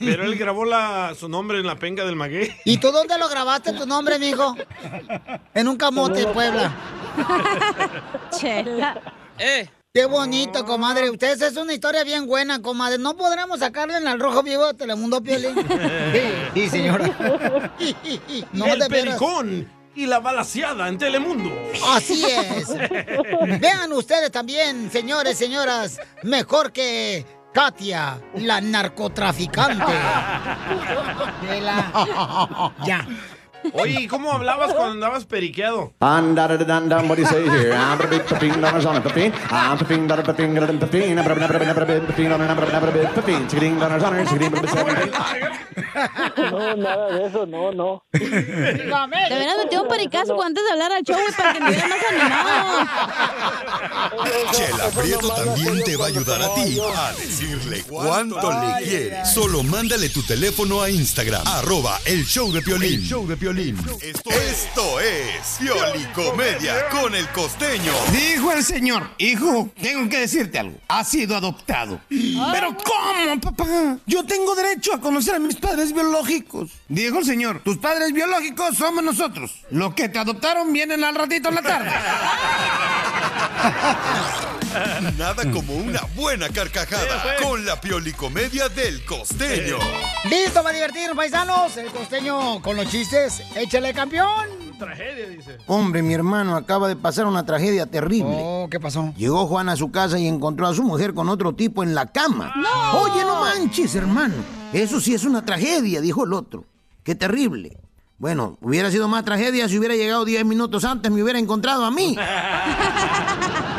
Pero él grabó la, su nombre en la penca del maguey. ¿Y tú dónde lo grabaste tu nombre, mijo? En un camote en Puebla. Chela. Eh. Qué bonito, comadre. Ustedes es una historia bien buena, comadre. ¿No podremos sacarle en al rojo vivo de Telemundo Piolín? Sí, sí, señora. No, el veras. pericón y la balaseada en Telemundo. Así es. Vean ustedes también, señores, señoras, mejor que Katia, la narcotraficante. De la- Ya. Oye, ¿y cómo hablabas cuando andabas periqueado? What do you say here? No, nada de eso, no, no. Te hubieras metido un pericazo antes de hablar al show, güey, para que me hubieras más animado. Chela Prieto también te va a ayudar a ti a decirle cuánto le quieres. Solo mándale tu teléfono a Instagram, arroba el show de Piolín. El show de Piolín. Esto, esto es Piolicomedia con el costeño. Dijo el señor, hijo, tengo que decirte algo. Has sido adoptado. Pero ¿cómo, papá? Yo tengo derecho a conocer a mis padres biológicos. Dijo el señor, tus padres biológicos somos nosotros. Los que te adoptaron vienen al ratito en la tarde. Nada como una buena carcajada con la Piolicomedia del costeño. ¿Listo para divertirnos, paisanos? El costeño con los chistes. Échale, campeón. Tragedia, dice. Hombre, mi hermano acaba de pasar una tragedia terrible. Oh, ¿qué pasó? Llegó Juan a su casa y encontró a su mujer con otro tipo en la cama. Oye, no manches, hermano. Eso sí es una tragedia, dijo el otro. Qué terrible. Bueno, hubiera sido más tragedia si hubiera llegado 10 minutos antes, me hubiera encontrado a mí.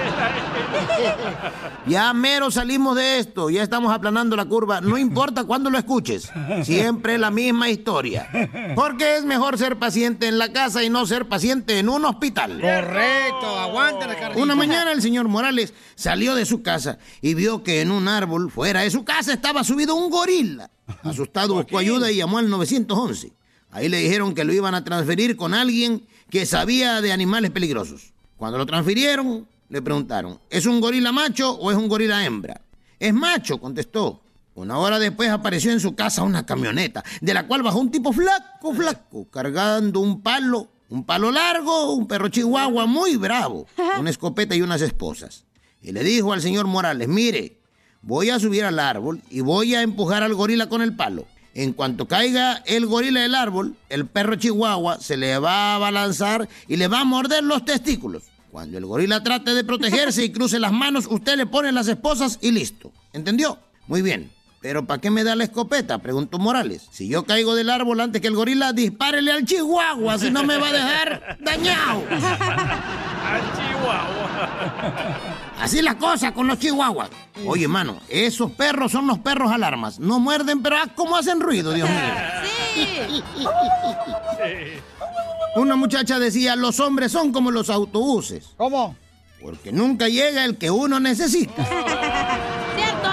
Ya mero salimos de esto, ya estamos aplanando la curva, no importa cuándo lo escuches, siempre la misma historia. Porque es mejor ser paciente en la casa y no ser paciente en un hospital. Correcto, aguanta la carnita. Una mañana el señor Morales salió de su casa y vio que en un árbol fuera de su casa estaba subido un gorila. Asustado buscó ayuda y llamó al 911. Ahí le dijeron que lo iban a transferir con alguien que sabía de animales peligrosos. Cuando lo transfirieron, le preguntaron, ¿es un gorila macho o es un gorila hembra? Es macho, contestó. Una hora después apareció en su casa una camioneta, de la cual bajó un tipo flaco, flaco, cargando un palo, un palo largo, un perro chihuahua muy bravo, una escopeta y unas esposas. Y le dijo al señor Morales, mire, voy a subir al árbol y voy a empujar al gorila con el palo. En cuanto caiga el gorila del árbol, el perro chihuahua se le va a balanzar y le va a morder los testículos. Cuando el gorila trate de protegerse y cruce las manos, usted le pone las esposas y listo. ¿Entendió? Muy bien. ¿Pero para qué me da la escopeta? Preguntó Morales. Si yo caigo del árbol antes que el gorila, dispárele al chihuahua, si no me va a dejar dañado. Así la cosa con los chihuahuas. Oye, mano, esos perros son los perros alarmas. No muerden, pero ah, cómo hacen ruido, Dios mío. Una muchacha decía, los hombres son como los autobuses. ¿Cómo? Porque nunca llega el que uno necesita. ¡Cierto!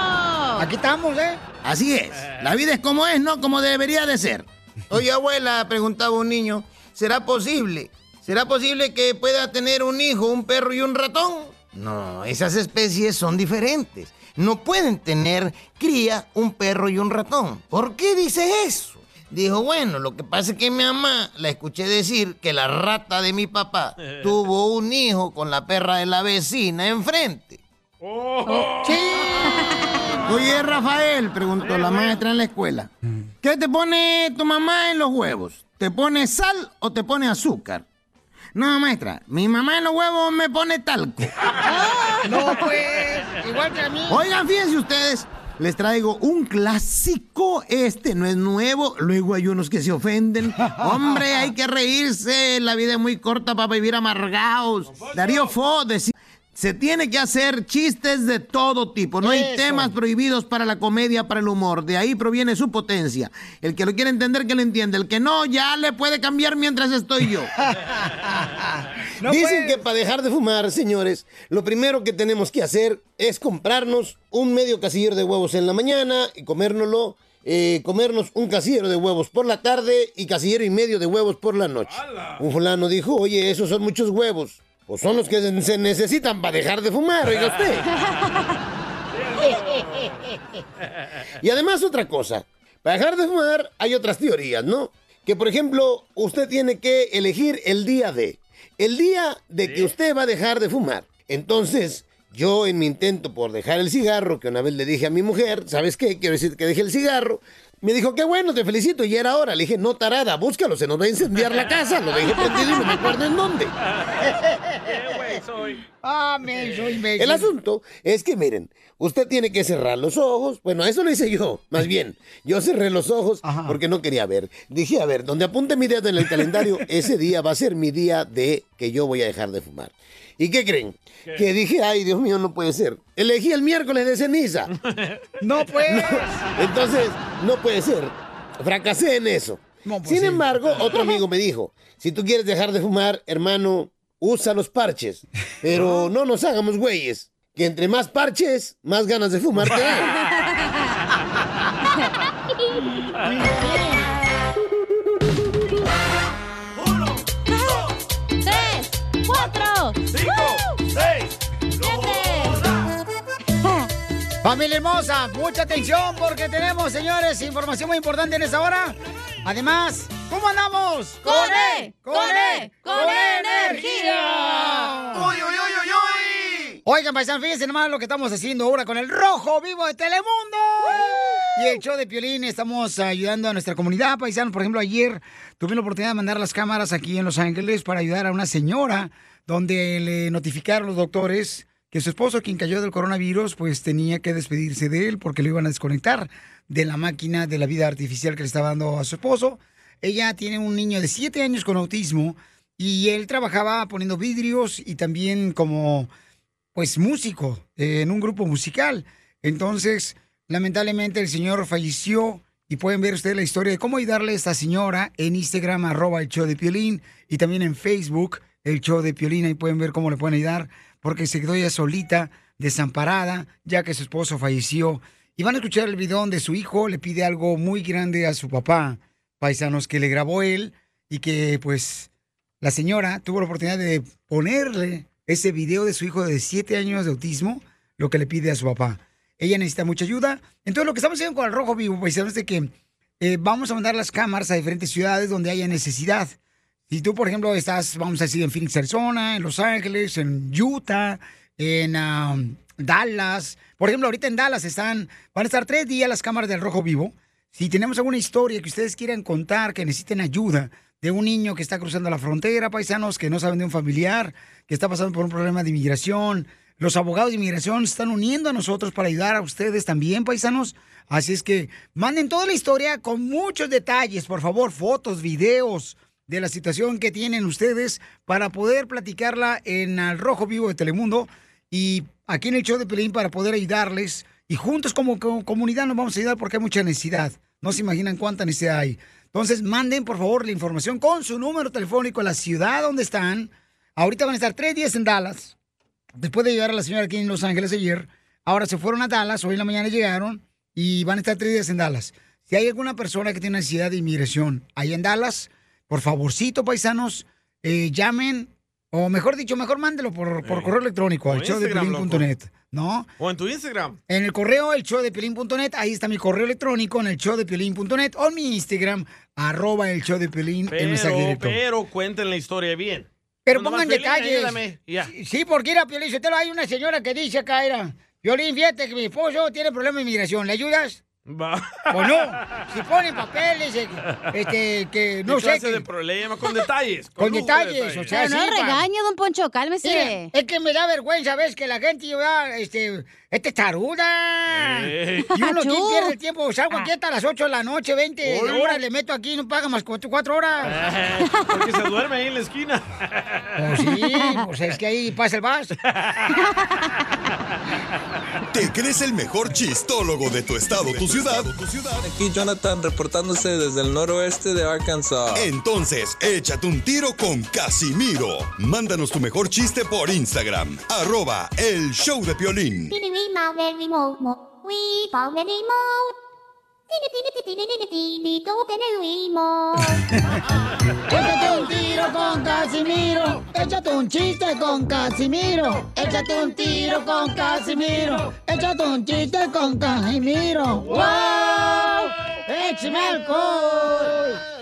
Aquí estamos, ¿eh? Así es. La vida es como es, no como debería de ser. Oye, abuela, preguntaba un niño, ¿será posible? ¿Será posible que pueda tener un hijo, un perro y un ratón? No, esas especies son diferentes. No pueden tener cría un perro y un ratón. ¿Por qué dice eso? Dijo, bueno, lo que pasa es que mi mamá la escuché decir que la rata de mi papá tuvo un hijo con la perra de la vecina enfrente. Oye, Rafael, preguntó la maestra en la escuela, ¿qué te pone tu mamá en los huevos? ¿Te pone sal o te pone azúcar? No, maestra, mi mamá en los huevos me pone talco. No, pues, igual que a mí. Oigan, fíjense ustedes, les traigo un clásico. Este no es nuevo. Luego hay unos que se ofenden. Hombre, hay que reírse. La vida es muy corta para vivir amargados. Darío Fo decía. Se tiene que hacer chistes de todo tipo. No hay temas prohibidos para la comedia, para el humor. De ahí proviene su potencia. El que lo quiere entender, que lo entiende. El que no, ya le puede cambiar mientras estoy yo. Dicen que para dejar de fumar, señores, lo primero que tenemos que hacer es comprarnos un medio casillero de huevos en la mañana y comérnoslo. eh, comernos un casillero de huevos por la tarde y casillero y medio de huevos por la noche. Un fulano dijo, oye, esos son muchos huevos. Pues son los que se- se necesitan para dejar de fumar, oiga usted. Y además otra cosa, para dejar de fumar hay otras teorías, ¿no? Que por ejemplo, usted tiene que elegir el día de, el día de que usted va a dejar de fumar. Entonces, yo en mi intento por dejar el cigarro, que una vez le dije a mi mujer, ¿sabes qué? Quiero decir que deje el cigarro. Me dijo, qué bueno, te felicito, y era hora. Le dije, no tarada, búscalo, se nos va a incendiar la casa. Lo dejé prendido y no me acuerdo en dónde. Ah, me soy. El asunto es que, miren, usted tiene que cerrar los ojos. Bueno, eso lo hice yo, más bien. Yo cerré los ojos porque no quería ver. Dije, a ver, donde apunte mi dedo en el calendario, ese día va a ser mi día de que yo voy a dejar de fumar. ¿Y qué creen? Que dije, ay, Dios mío, no puede ser. Elegí el miércoles de ceniza. No, pues. Entonces, no puede ser. Fracasé en eso. Sin embargo, otro amigo me dijo, si tú quieres dejar de fumar, hermano, usa los parches. Pero no nos hagamos güeyes. Que entre más parches, más ganas de fumar te dan. Familia hermosa, mucha atención porque tenemos, señores, información muy importante en esta hora. Además, ¿cómo andamos? ¡Con E! ¡Con E! ¡Con energía! ¡Uy, uy, uy, uy, uy! Oigan, paisanos, fíjense nomás lo que estamos haciendo ahora con el Rojo Vivo de Telemundo. Y el show de Piolín, estamos ayudando a nuestra comunidad, paisanos. Por ejemplo, ayer tuve la oportunidad de mandar las cámaras aquí en Los Ángeles para ayudar a una señora donde le notificaron los doctores su esposo, quien cayó del coronavirus, pues tenía que despedirse de él porque lo iban a desconectar de la máquina de la vida artificial que le estaba dando a su esposo. Ella tiene un niño de 7 años con autismo y él trabajaba poniendo vidrios y también como, pues, músico en un grupo musical. Entonces, lamentablemente el señor falleció y pueden ver ustedes la historia de cómo ayudarle a esta señora en Instagram, arroba el show de Piolín, y también en Facebook, el show de Piolín, ahí pueden ver cómo le pueden ayudar, porque se quedó ella solita, desamparada, ya que su esposo falleció. Y van a escuchar el video donde su hijo le pide algo muy grande a su papá, paisanos, que le grabó él, y que pues la señora tuvo la oportunidad de ponerle ese video de su hijo de 7 años de autismo, lo que le pide a su papá. Ella necesita mucha ayuda. Entonces, lo que estamos haciendo con el Rojo Vivo, paisanos, es que eh, vamos a mandar las cámaras a diferentes ciudades donde haya necesidad. Si tú, por ejemplo, estás, vamos a decir, en Phoenix, Arizona, en Los Ángeles, en Utah, en um, Dallas. Por ejemplo, ahorita en Dallas están, van a estar tres días las cámaras del Rojo Vivo. Si tenemos alguna historia que ustedes quieran contar, que necesiten ayuda de un niño que está cruzando la frontera, paisanos que no saben de un familiar, que está pasando por un problema de inmigración, los abogados de inmigración están uniendo a nosotros para ayudar a ustedes también, paisanos. Así es que manden toda la historia con muchos detalles, por favor, fotos, videos de la situación que tienen ustedes para poder platicarla en Al Rojo Vivo de Telemundo y aquí en el show de Pelín para poder ayudarles. Y juntos como, comunidad nos vamos a ayudar porque hay mucha necesidad. No se imaginan cuánta necesidad hay. Entonces, manden por favor la información con su número telefónico a la ciudad donde están. Ahorita van a estar tres días en Dallas después de llegar a la señora aquí en Los Ángeles ayer, ahora se fueron a Dallas, hoy en la mañana llegaron y van a estar tres días en Dallas. Si hay alguna persona que tiene necesidad de inmigración ahí en Dallas, por favorcito, paisanos, eh, llamen, o mejor dicho, mejor mándelo por, por correo electrónico al show de Piolín.net, ¿no? O en tu Instagram. En el correo, el show de Piolín.net, ahí está mi correo electrónico, en el show de Piolín.net, o en mi Instagram, arroba el show de Piolín, el mensaje Pero, directo. pero cuenten la historia bien. Pero Cuando pongan detalles. Sí, porque era Piolín, hay una señora que dice acá, era, Piolín, fíjate que mi esposo tiene problemas de inmigración, ¿le ayudas? Va. O no, si ponen papeles, eh, este, que no ¿Qué sé. clase que- de problema? Con detalles. con lujo de detalles, o sea, Pero no sí, regaño, don Poncho, cálmese. Mira, es que me da vergüenza, ¿ves? Que la gente ya, este, este es taruda. Ey. Y uno aquí pierde el tiempo. Salgo aquí hasta las 8 de la noche, 20 Hola. horas, le meto aquí y no paga más 4, horas. Porque se duerme ahí en la esquina. Pues sí, pues es que ahí pasa el bus. ¿Te crees el mejor chistólogo de tu estado, tu ciudad? Aquí Jonathan reportándose desde el noroeste de Arkansas. Entonces, échate un tiro con Casimiro. Mándanos tu mejor chiste por Instagram. Arroba el show de Piolín. Tini wee mau very mo mo. Wee mau very mo. Tini tini tini tini tini tu tini wee mo. Échate un tiro con Casimiro. Échate un chiste con Casimiro. Échate un tiro con Casimiro. Échate un chiste con Casimiro. ¡Wow! ¡Échame alcohol!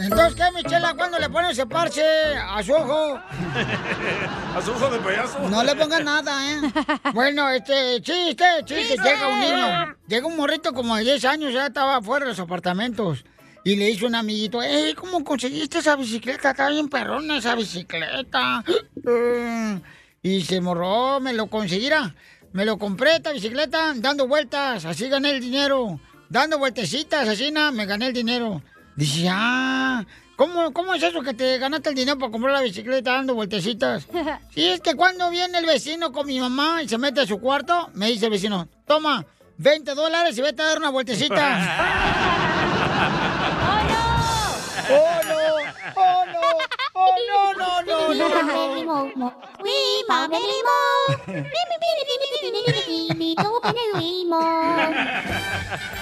Entonces, ¿qué, Michela? ¿Cuándo le pones ese parche a su ojo? ¿A su ojo de payaso? No le pongas nada, ¿eh? Bueno, este, chiste, chiste. Llega un niño, llega un morrito como de 10 años, ya estaba fuera de los apartamentos. Y le hizo un amiguito, ¡Ey, cómo conseguiste esa bicicleta! Está bien perrona esa bicicleta. Y se morró, me lo conseguirá. Me lo compré esta bicicleta dando vueltas, así gané el dinero. Dando vueltecitas, así nada, me gané el dinero. Dice, ah, ¿cómo, ¿cómo es eso que te ganaste el dinero para comprar la bicicleta dando vueltecitas? Sí, es que cuando viene el vecino con mi mamá y se mete a su cuarto, me dice el vecino, toma, 20 dólares y vete a dar una vueltecita. ¡Oh, no! ¡Oh, no! ¡Oh, no, no, no, no, no! tini wee mo.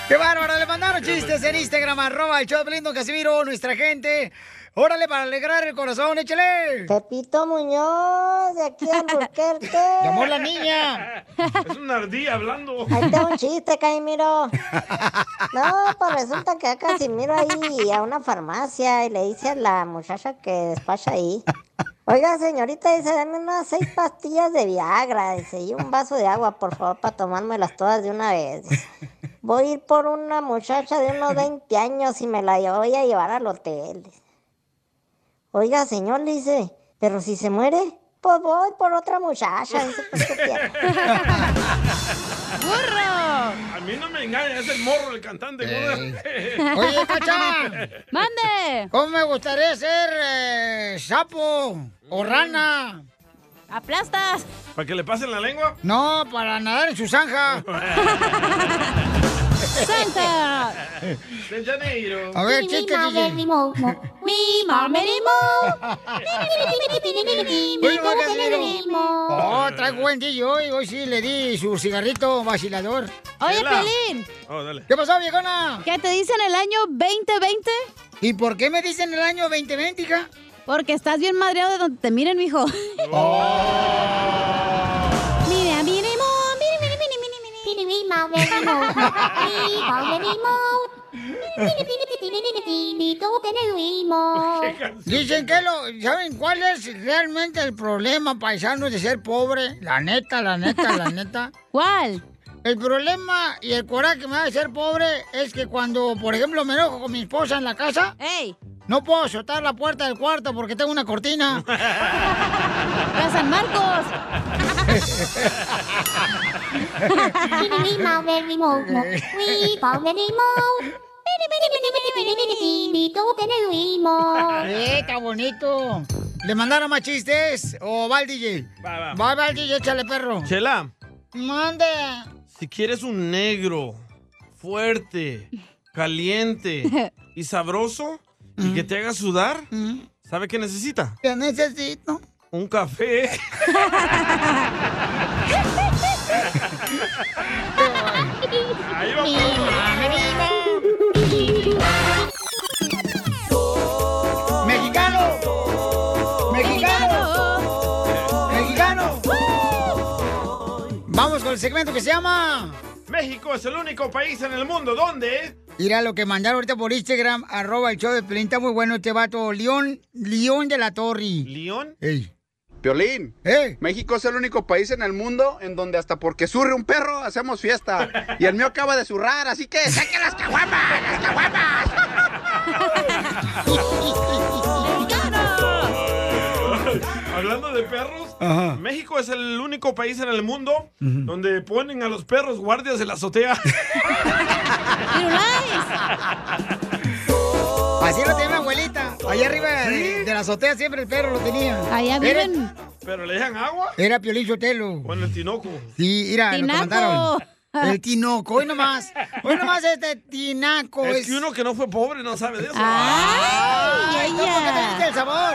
¡Qué bárbaro! Le mandaron chistes en Instagram, arroba el show de Casimiro, nuestra gente. Órale, para alegrar el corazón, échale. Pepito Muñoz, de aquí a Albuquerque. Llamó la niña. Es una ardilla hablando. Ahí tengo un chiste, Casimiro. No, pues resulta que a Casimiro ahí a una farmacia y le dice a la muchacha que despacha ahí. Oiga, señorita, dice, dame unas seis pastillas de Viagra, dice, y un vaso de agua, por favor, para tomármelas todas de una vez. dice. Voy a ir por una muchacha de unos 20 años y me la voy a llevar al hotel. Oiga, señor, le dice, pero si se muere, pues voy por otra muchacha. Dice, pues, ¿qué tiene? A mí no me engaña, es el morro el cantante. ¿cómo? Oye, Cacha. ¡Mande! ¿Cómo me gustaría ser eh, sapo o rana? ¡Aplastas! ¿Para que le pasen la lengua? No, para nadar en su zanja. De Janeiro. A ver, DJ. Mi mamá Oye, Casimiro. Oh, traigo buen DJ hoy. Hoy sí le di su cigarrito vacilador. Oye. Pelín. Oh, dale. ¿Qué pasó, viejona? ¿Qué te dicen el año 2020? ¿Y por qué me dicen el año 2020, hija? Porque estás bien madreado de donde te miren, mijo. Mira, mire, mire, mire, mire, mire, mire. Pini, mi mau, baby, Dicen que lo. ¿Saben cuál es realmente el problema, paisanos, de ser pobre? La neta, la neta, la neta. ¿Cuál? El problema y el coraje que me da de ser pobre es que cuando, por ejemplo, me enojo con mi esposa en la casa, no puedo azotar la puerta del cuarto porque tengo una cortina. ¡La San Marcos! ¡Eh, está bonito! ¿Le mandaron más chistes o va DJ? Va, va. Va, va DJ, échale perro. Chela, Mande. si quieres un negro fuerte, caliente y sabroso y que te haga sudar, ¿sabe qué necesita? ¿Qué necesito? Un café. Ahí va. El segmento que se llama. México es el único país en el mundo donde Mira lo que mandaron ahorita por Instagram, arroba el show de. Está muy bueno este vato. León, León de la Torre. ¿León? Ey. Piolín, México es el único país en el mundo en donde hasta porque surre un perro hacemos fiesta. Y el mío acaba de zurrar, así que saquen las caguamas, las caguamas. Hablando de perros, Ajá. México es el único país en el mundo donde ponen a los perros guardias de la azotea. Así lo tenía mi abuelita. Allá arriba de, de la azotea siempre el perro lo tenía. Allá Era- viven. ¿Pero le dejan agua? Era Piolín Sotelo. Con el tinoco. Sí, mira, lo que mandaron. El tinoco, hoy nomás. Hoy nomás este tinaco Es es... que uno que no fue pobre no sabe de eso. ¡Ay, no, porque te diste el sabor!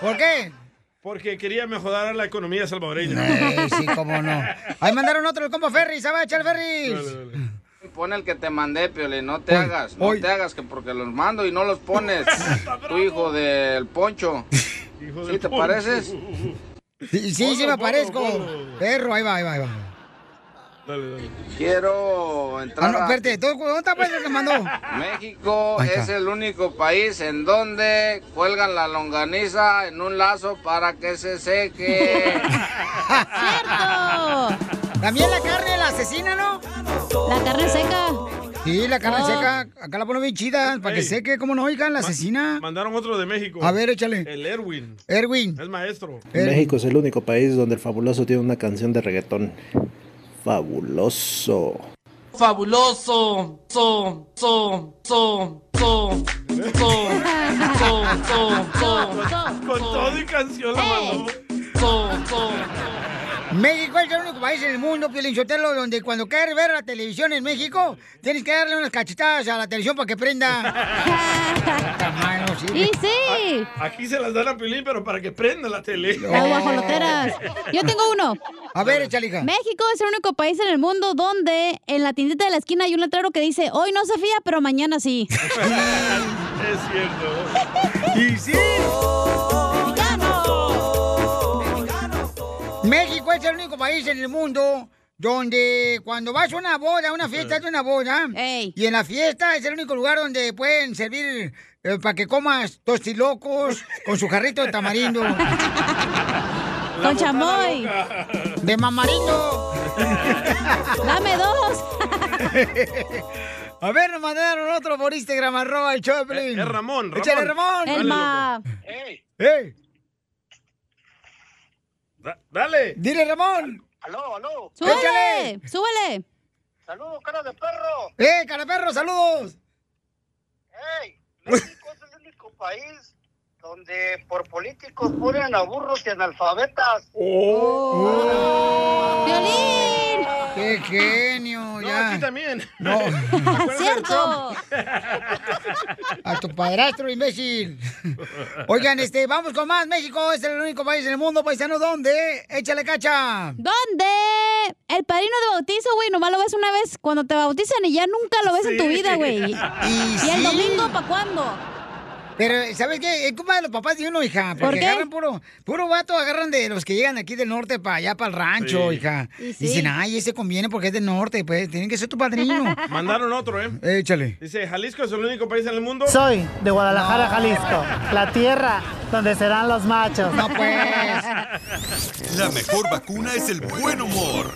¿Por qué? Porque quería mejorar la economía salvadoreña. Eh, sí, cómo no. Ahí mandaron otro, el compa Ferry. ¿Sabe echar el Ferry? Pon el que te mandé, Piolín, no te hagas, no te hagas que porque los mando y no los pones. tu hijo del poncho. ¿Sí te pareces? Sí, sí, sí me aparezco. Perro, ahí va, ahí va, ahí va. Quiero entrar Ah, no, espérate, ¿tú- ¿dónde está pues el que mandó? México es el único país en donde cuelgan la longaniza en un lazo para que se seque. ¡Cierto! También la carne, la asesina, ¿no? La carne seca. Sí, la carne Oh. seca. Acá la ponen bien chida, para que seque, ¿cómo no? Oigan, la asesina. Mandaron otro de México. A ver, échale. El Erwin. Erwin. Es maestro. México es el único país donde el fabuloso tiene una canción de reggaetón fabuloso. Fabuloso. So, so, so, so. So, so, so, so, Con todo y canción la mandó. So, so. México es el único país en el mundo, Pielinchotelo, donde cuando quieres ver la televisión en México, tienes que darle unas cachetadas a la televisión para que prenda. Sí. Y sí. Aquí se las dan a Pilín, pero para que prenda la tele. Las guajoloteras. Yo tengo uno. A ver, échale, hija. México es el único país en el mundo donde en la tiendita de la esquina hay un letrero que dice, hoy no se fía, pero mañana sí. es cierto. Y sí. Es el único país en el mundo donde cuando vas a una boda, a una fiesta de una boda, y en la fiesta es el único lugar donde pueden servir eh, para que comas tostilocos con su jarrito de tamarindo. Con chamoy. De mamarindo. Dame dos. A ver, nos mandaron otro por Instagram, arroba el de Pelín. Es Ramón, Ramón. Échale, Ramón. El ma. ¡Ey! Da- dale. Dile, Ramón. Aló, aló. Súbele. Súbele. Saludos, cara de perro. ¡Eh, cara de perro, saludos! ¡Ey! México es el único país donde por políticos ponen a burros y analfabetas. Oh. ¡Violín! ¡Qué genio! ya. aquí también. No. ¡Cierto! A tu padrastro, imbécil. Oigan, este, vamos con más. México es el único país en el mundo, paisano, ¿dónde? Échale cacha. ¿Dónde? El padrino de bautizo, güey, nomás lo ves una vez cuando te bautizan y ya nunca lo ves en tu vida, güey. Y ¿Y el domingo para cuándo? Pero, ¿sabes qué? Es culpa de los papás de uno, hija. Porque ¿Por qué? agarran puro, puro vato, agarran de los que llegan aquí del norte para allá, para el rancho, Sí. hija. Y sí. Dicen, ay, ese conviene porque es del norte, pues, tienen que ser tu padrino. Mandaron otro, ¿eh? Échale. Dice, Jalisco es el único país en el mundo. Soy de Guadalajara, Jalisco, la tierra donde serán los machos. No, pues. La mejor vacuna es el buen humor.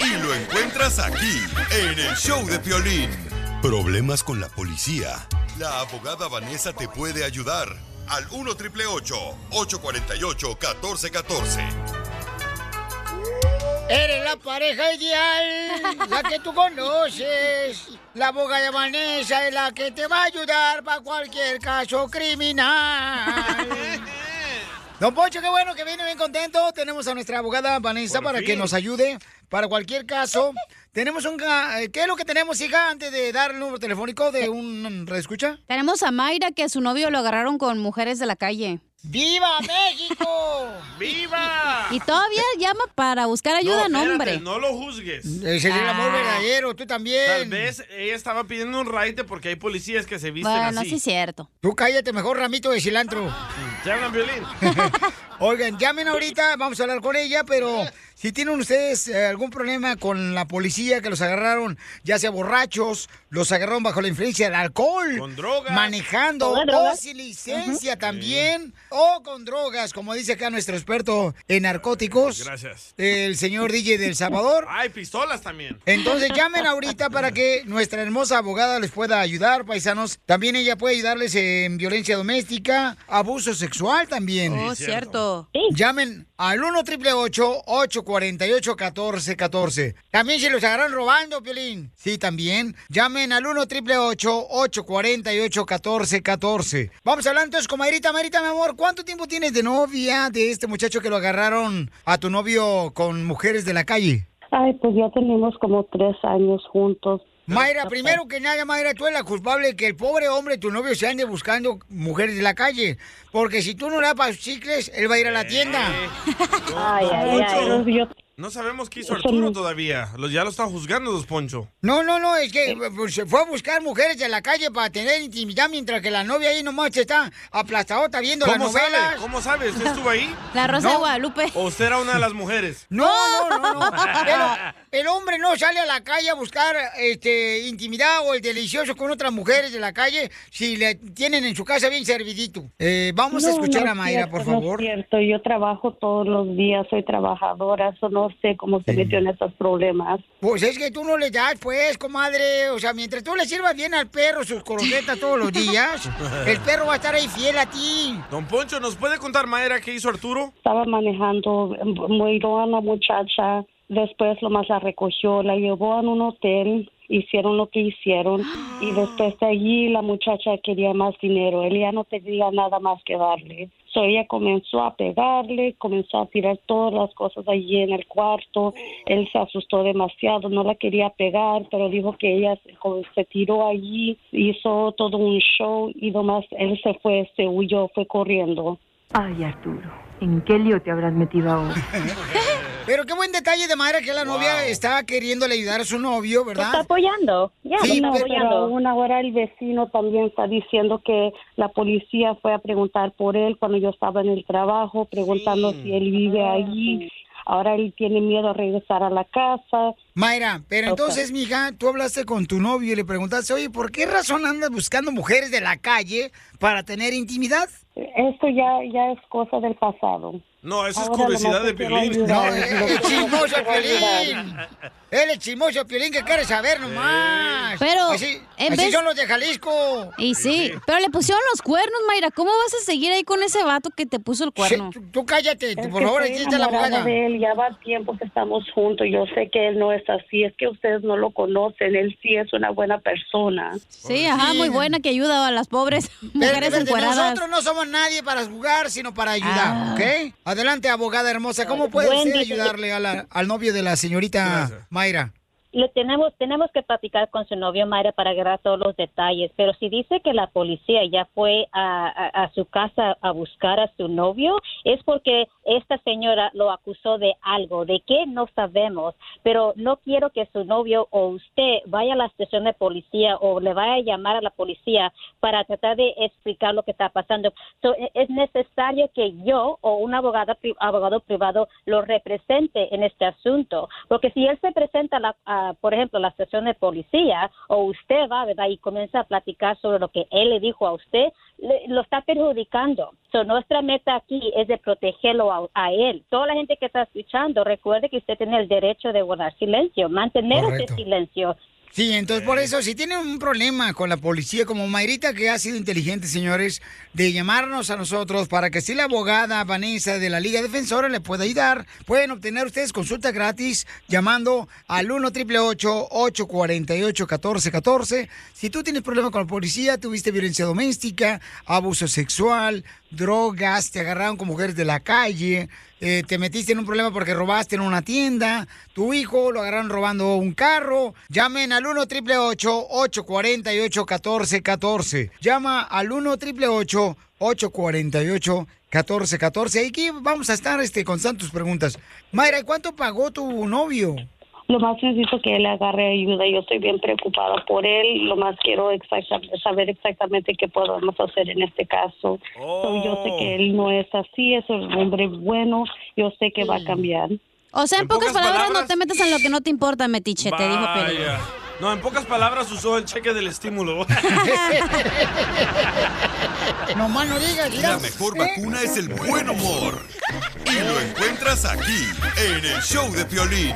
Y lo encuentras aquí, en el show de Piolín. Problemas con la policía. La abogada Vanessa te puede ayudar. Al 1 triple 848 1414. Eres la pareja ideal, la que tú conoces. La abogada Vanessa es la que te va a ayudar para cualquier caso criminal. Don Poncho, qué bueno que viene bien contento. Tenemos a nuestra abogada Vanessa Por para fin. que nos ayude para cualquier caso. Tenemos un... ca- eh, ¿Qué es lo que tenemos, hija, antes de dar el número telefónico de un reescucha? Tenemos a Mayra que a su novio lo agarraron con mujeres de la calle. ¡Viva México! ¡Viva! Y todavía llama para buscar ayuda, no, espérate, hombre. No lo juzgues. Ese es el amor Ah. verdadero, tú también. Tal vez ella estaba pidiendo un raite porque hay policías que se visten Bueno, así. sí es cierto. Tú cállate mejor, ramito de cilantro. ¿Te hablan violín? Oigan, llamen ahorita, vamos a hablar con ella, pero si tienen ustedes eh, algún problema con la policía que los agarraron, ya sea borrachos, los agarraron bajo la influencia del alcohol, Con drogas. manejando, Con o sin licencia también, o con drogas, como dice acá nuestro experto en narcóticos, Gracias. el señor DJ del Salvador. Hay pistolas también. Entonces llamen ahorita para que nuestra hermosa abogada les pueda ayudar, paisanos. También ella puede ayudarles en violencia doméstica, abuso sexual también. Oh, Sí, cierto. Llamen al 1 888 848 1414 También se los agarran robando, Piolín. Sí, también. Llamen al 1 888 848 1414 Vamos a hablar entonces con Mayrita. Mayrita, mi amor, ¿cuánto tiempo tienes de novia de este muchacho que lo agarraron a tu novio con mujeres de la calle? Ay, pues ya tenemos como tres años juntos. Mayra, primero que nada, Mayra, tú eres la culpable de que el pobre hombre, tu novio, se ande buscando mujeres de la calle. Porque si tú no le das para sus chicles, él va a ir a la tienda. Ay, ay, ay, yo- No sabemos qué hizo Arturo no- todavía. Los, ya lo están juzgando, Dos Poncho. No, no, no, es que pues, se fue a buscar mujeres de la calle para tener intimidad mientras que la novia ahí nomás se está aplastadota viendo las ¿Cómo sabe? novelas. ¿Cómo sabe? ¿Usted estuvo ahí? La Rosa de No. Guadalupe. ¿O usted era una de las mujeres? No, no, no, no. Pero el hombre no sale a la calle a buscar este intimidad o el delicioso con otras mujeres de la calle si le tienen en su casa bien servidito. Eh, vamos a No, escuchar no a Mayra, cierto, por no favor. es cierto, yo trabajo todos los días, soy trabajadora, eso no sé cómo se metió en esos problemas. Pues es que tú no le das, pues, comadre. O sea, mientras tú le sirvas bien al perro sus croquetas todos los días, el perro va a estar ahí fiel a ti. Don Poncho, ¿nos puede contar, Mayra, qué hizo Arturo? Estaba manejando, miró a una muchacha, después lo más la recogió, la llevó a un hotel, hicieron lo que hicieron y después de allí la muchacha quería más dinero, él ya no tenía nada más que darle. So ella comenzó a pegarle, comenzó a tirar todas las cosas allí en el cuarto, él se asustó demasiado, no la quería pegar, pero dijo que ella se, se tiró allí, hizo todo un show y nomás él se fue, se huyó, fue corriendo. Ay, Arturo, ¿en qué lío te habrás metido ahora? Pero qué buen detalle de Mayra que la novia está queriéndole ayudar a su novio, ¿verdad? Está apoyando, ya, sí, está pero apoyando. aún ahora el vecino también está diciendo que la policía fue a preguntar por él cuando yo estaba en el trabajo, preguntando si él vive allí. Ahora él tiene miedo a regresar a la casa. Mayra, pero entonces, mija, tú hablaste con tu novio y le preguntaste, oye, ¿por qué razón andas buscando mujeres de la calle para tener intimidad? Esto ya, ya es cosa del pasado. No, eso es curiosidad de Piolín. No, es el chismoso Piolín. Él es chismoso Piolín que quiere saber nomás. Pero, Así, en así vez- son los de Jalisco. Y sí, pero le pusieron los cuernos, Mayra. ¿Cómo vas a seguir ahí con ese vato que te puso el cuerno? Tú cállate, Es por favor, está la de él, ya va tiempo que estamos juntos. Yo sé que él no es así, es que ustedes no lo conocen, él sí es una buena persona. Sí, ajá, muy buena que ayuda a las pobres mujeres espérate, encueradas. nosotros no somos nadie para jugar, sino para ayudar, Ah. ¿ok? Adelante, abogada hermosa. ¿Cómo puede Buen usted ayudarle a la- al novio de la señorita Mayra? Le tenemos, tenemos que platicar con su novio Mayra para agarrar todos los detalles, pero si dice que la policía ya fue a, su casa a buscar a su novio, es porque esta señora lo acusó de algo, de qué no sabemos, pero no quiero que su novio o usted vaya a la estación de policía o le vaya a llamar a la policía para tratar de explicar lo que está pasando. So, e- es necesario que yo o un abogado, abogado privado lo represente en este asunto, porque si él se presenta, a la, a, por ejemplo, la estación de policía o usted va, ¿verdad? Y comienza a platicar sobre lo que él le dijo a usted, le- lo está perjudicando. So, nuestra meta aquí es de protegerlo a, a él. Toda la gente que está escuchando, recuerde que usted tiene el derecho de guardar silencio, mantener Correcto. ese silencio. Sí, entonces por eso, si tienen un problema con la policía, como Mayrita, que ha sido inteligente, señores, de llamarnos a nosotros para que si la abogada Vanessa de la Liga Defensora le pueda ayudar, pueden obtener ustedes consulta gratis llamando al 1 888 848 1414 Si tú tienes problema con la policía, tuviste violencia doméstica, abuso sexual, drogas, te agarraron con mujeres de la calle, eh, te metiste en un problema porque robaste en una tienda, tu hijo lo agarraron robando un carro, llamen al 1 888 848 1414 Llama al 1 888 848 1414 Aquí vamos a estar este, con tus preguntas. Mayra, ¿y cuánto pagó tu novio? Lo más necesito que él agarre ayuda. Yo estoy bien preocupada por él. Lo más quiero exacta- saber exactamente qué podemos hacer en este caso. So, yo sé que él no es así, es un hombre bueno. Yo sé que va a cambiar. O sea, en, En pocas, pocas palabras, palabras- no te metas en lo que no te importa, metiche, te dijo. Vaya. No, en pocas palabras usó el cheque del estímulo. No más no digas, La mejor vacuna es el buen humor. Y lo encuentras aquí, en el show de Piolín.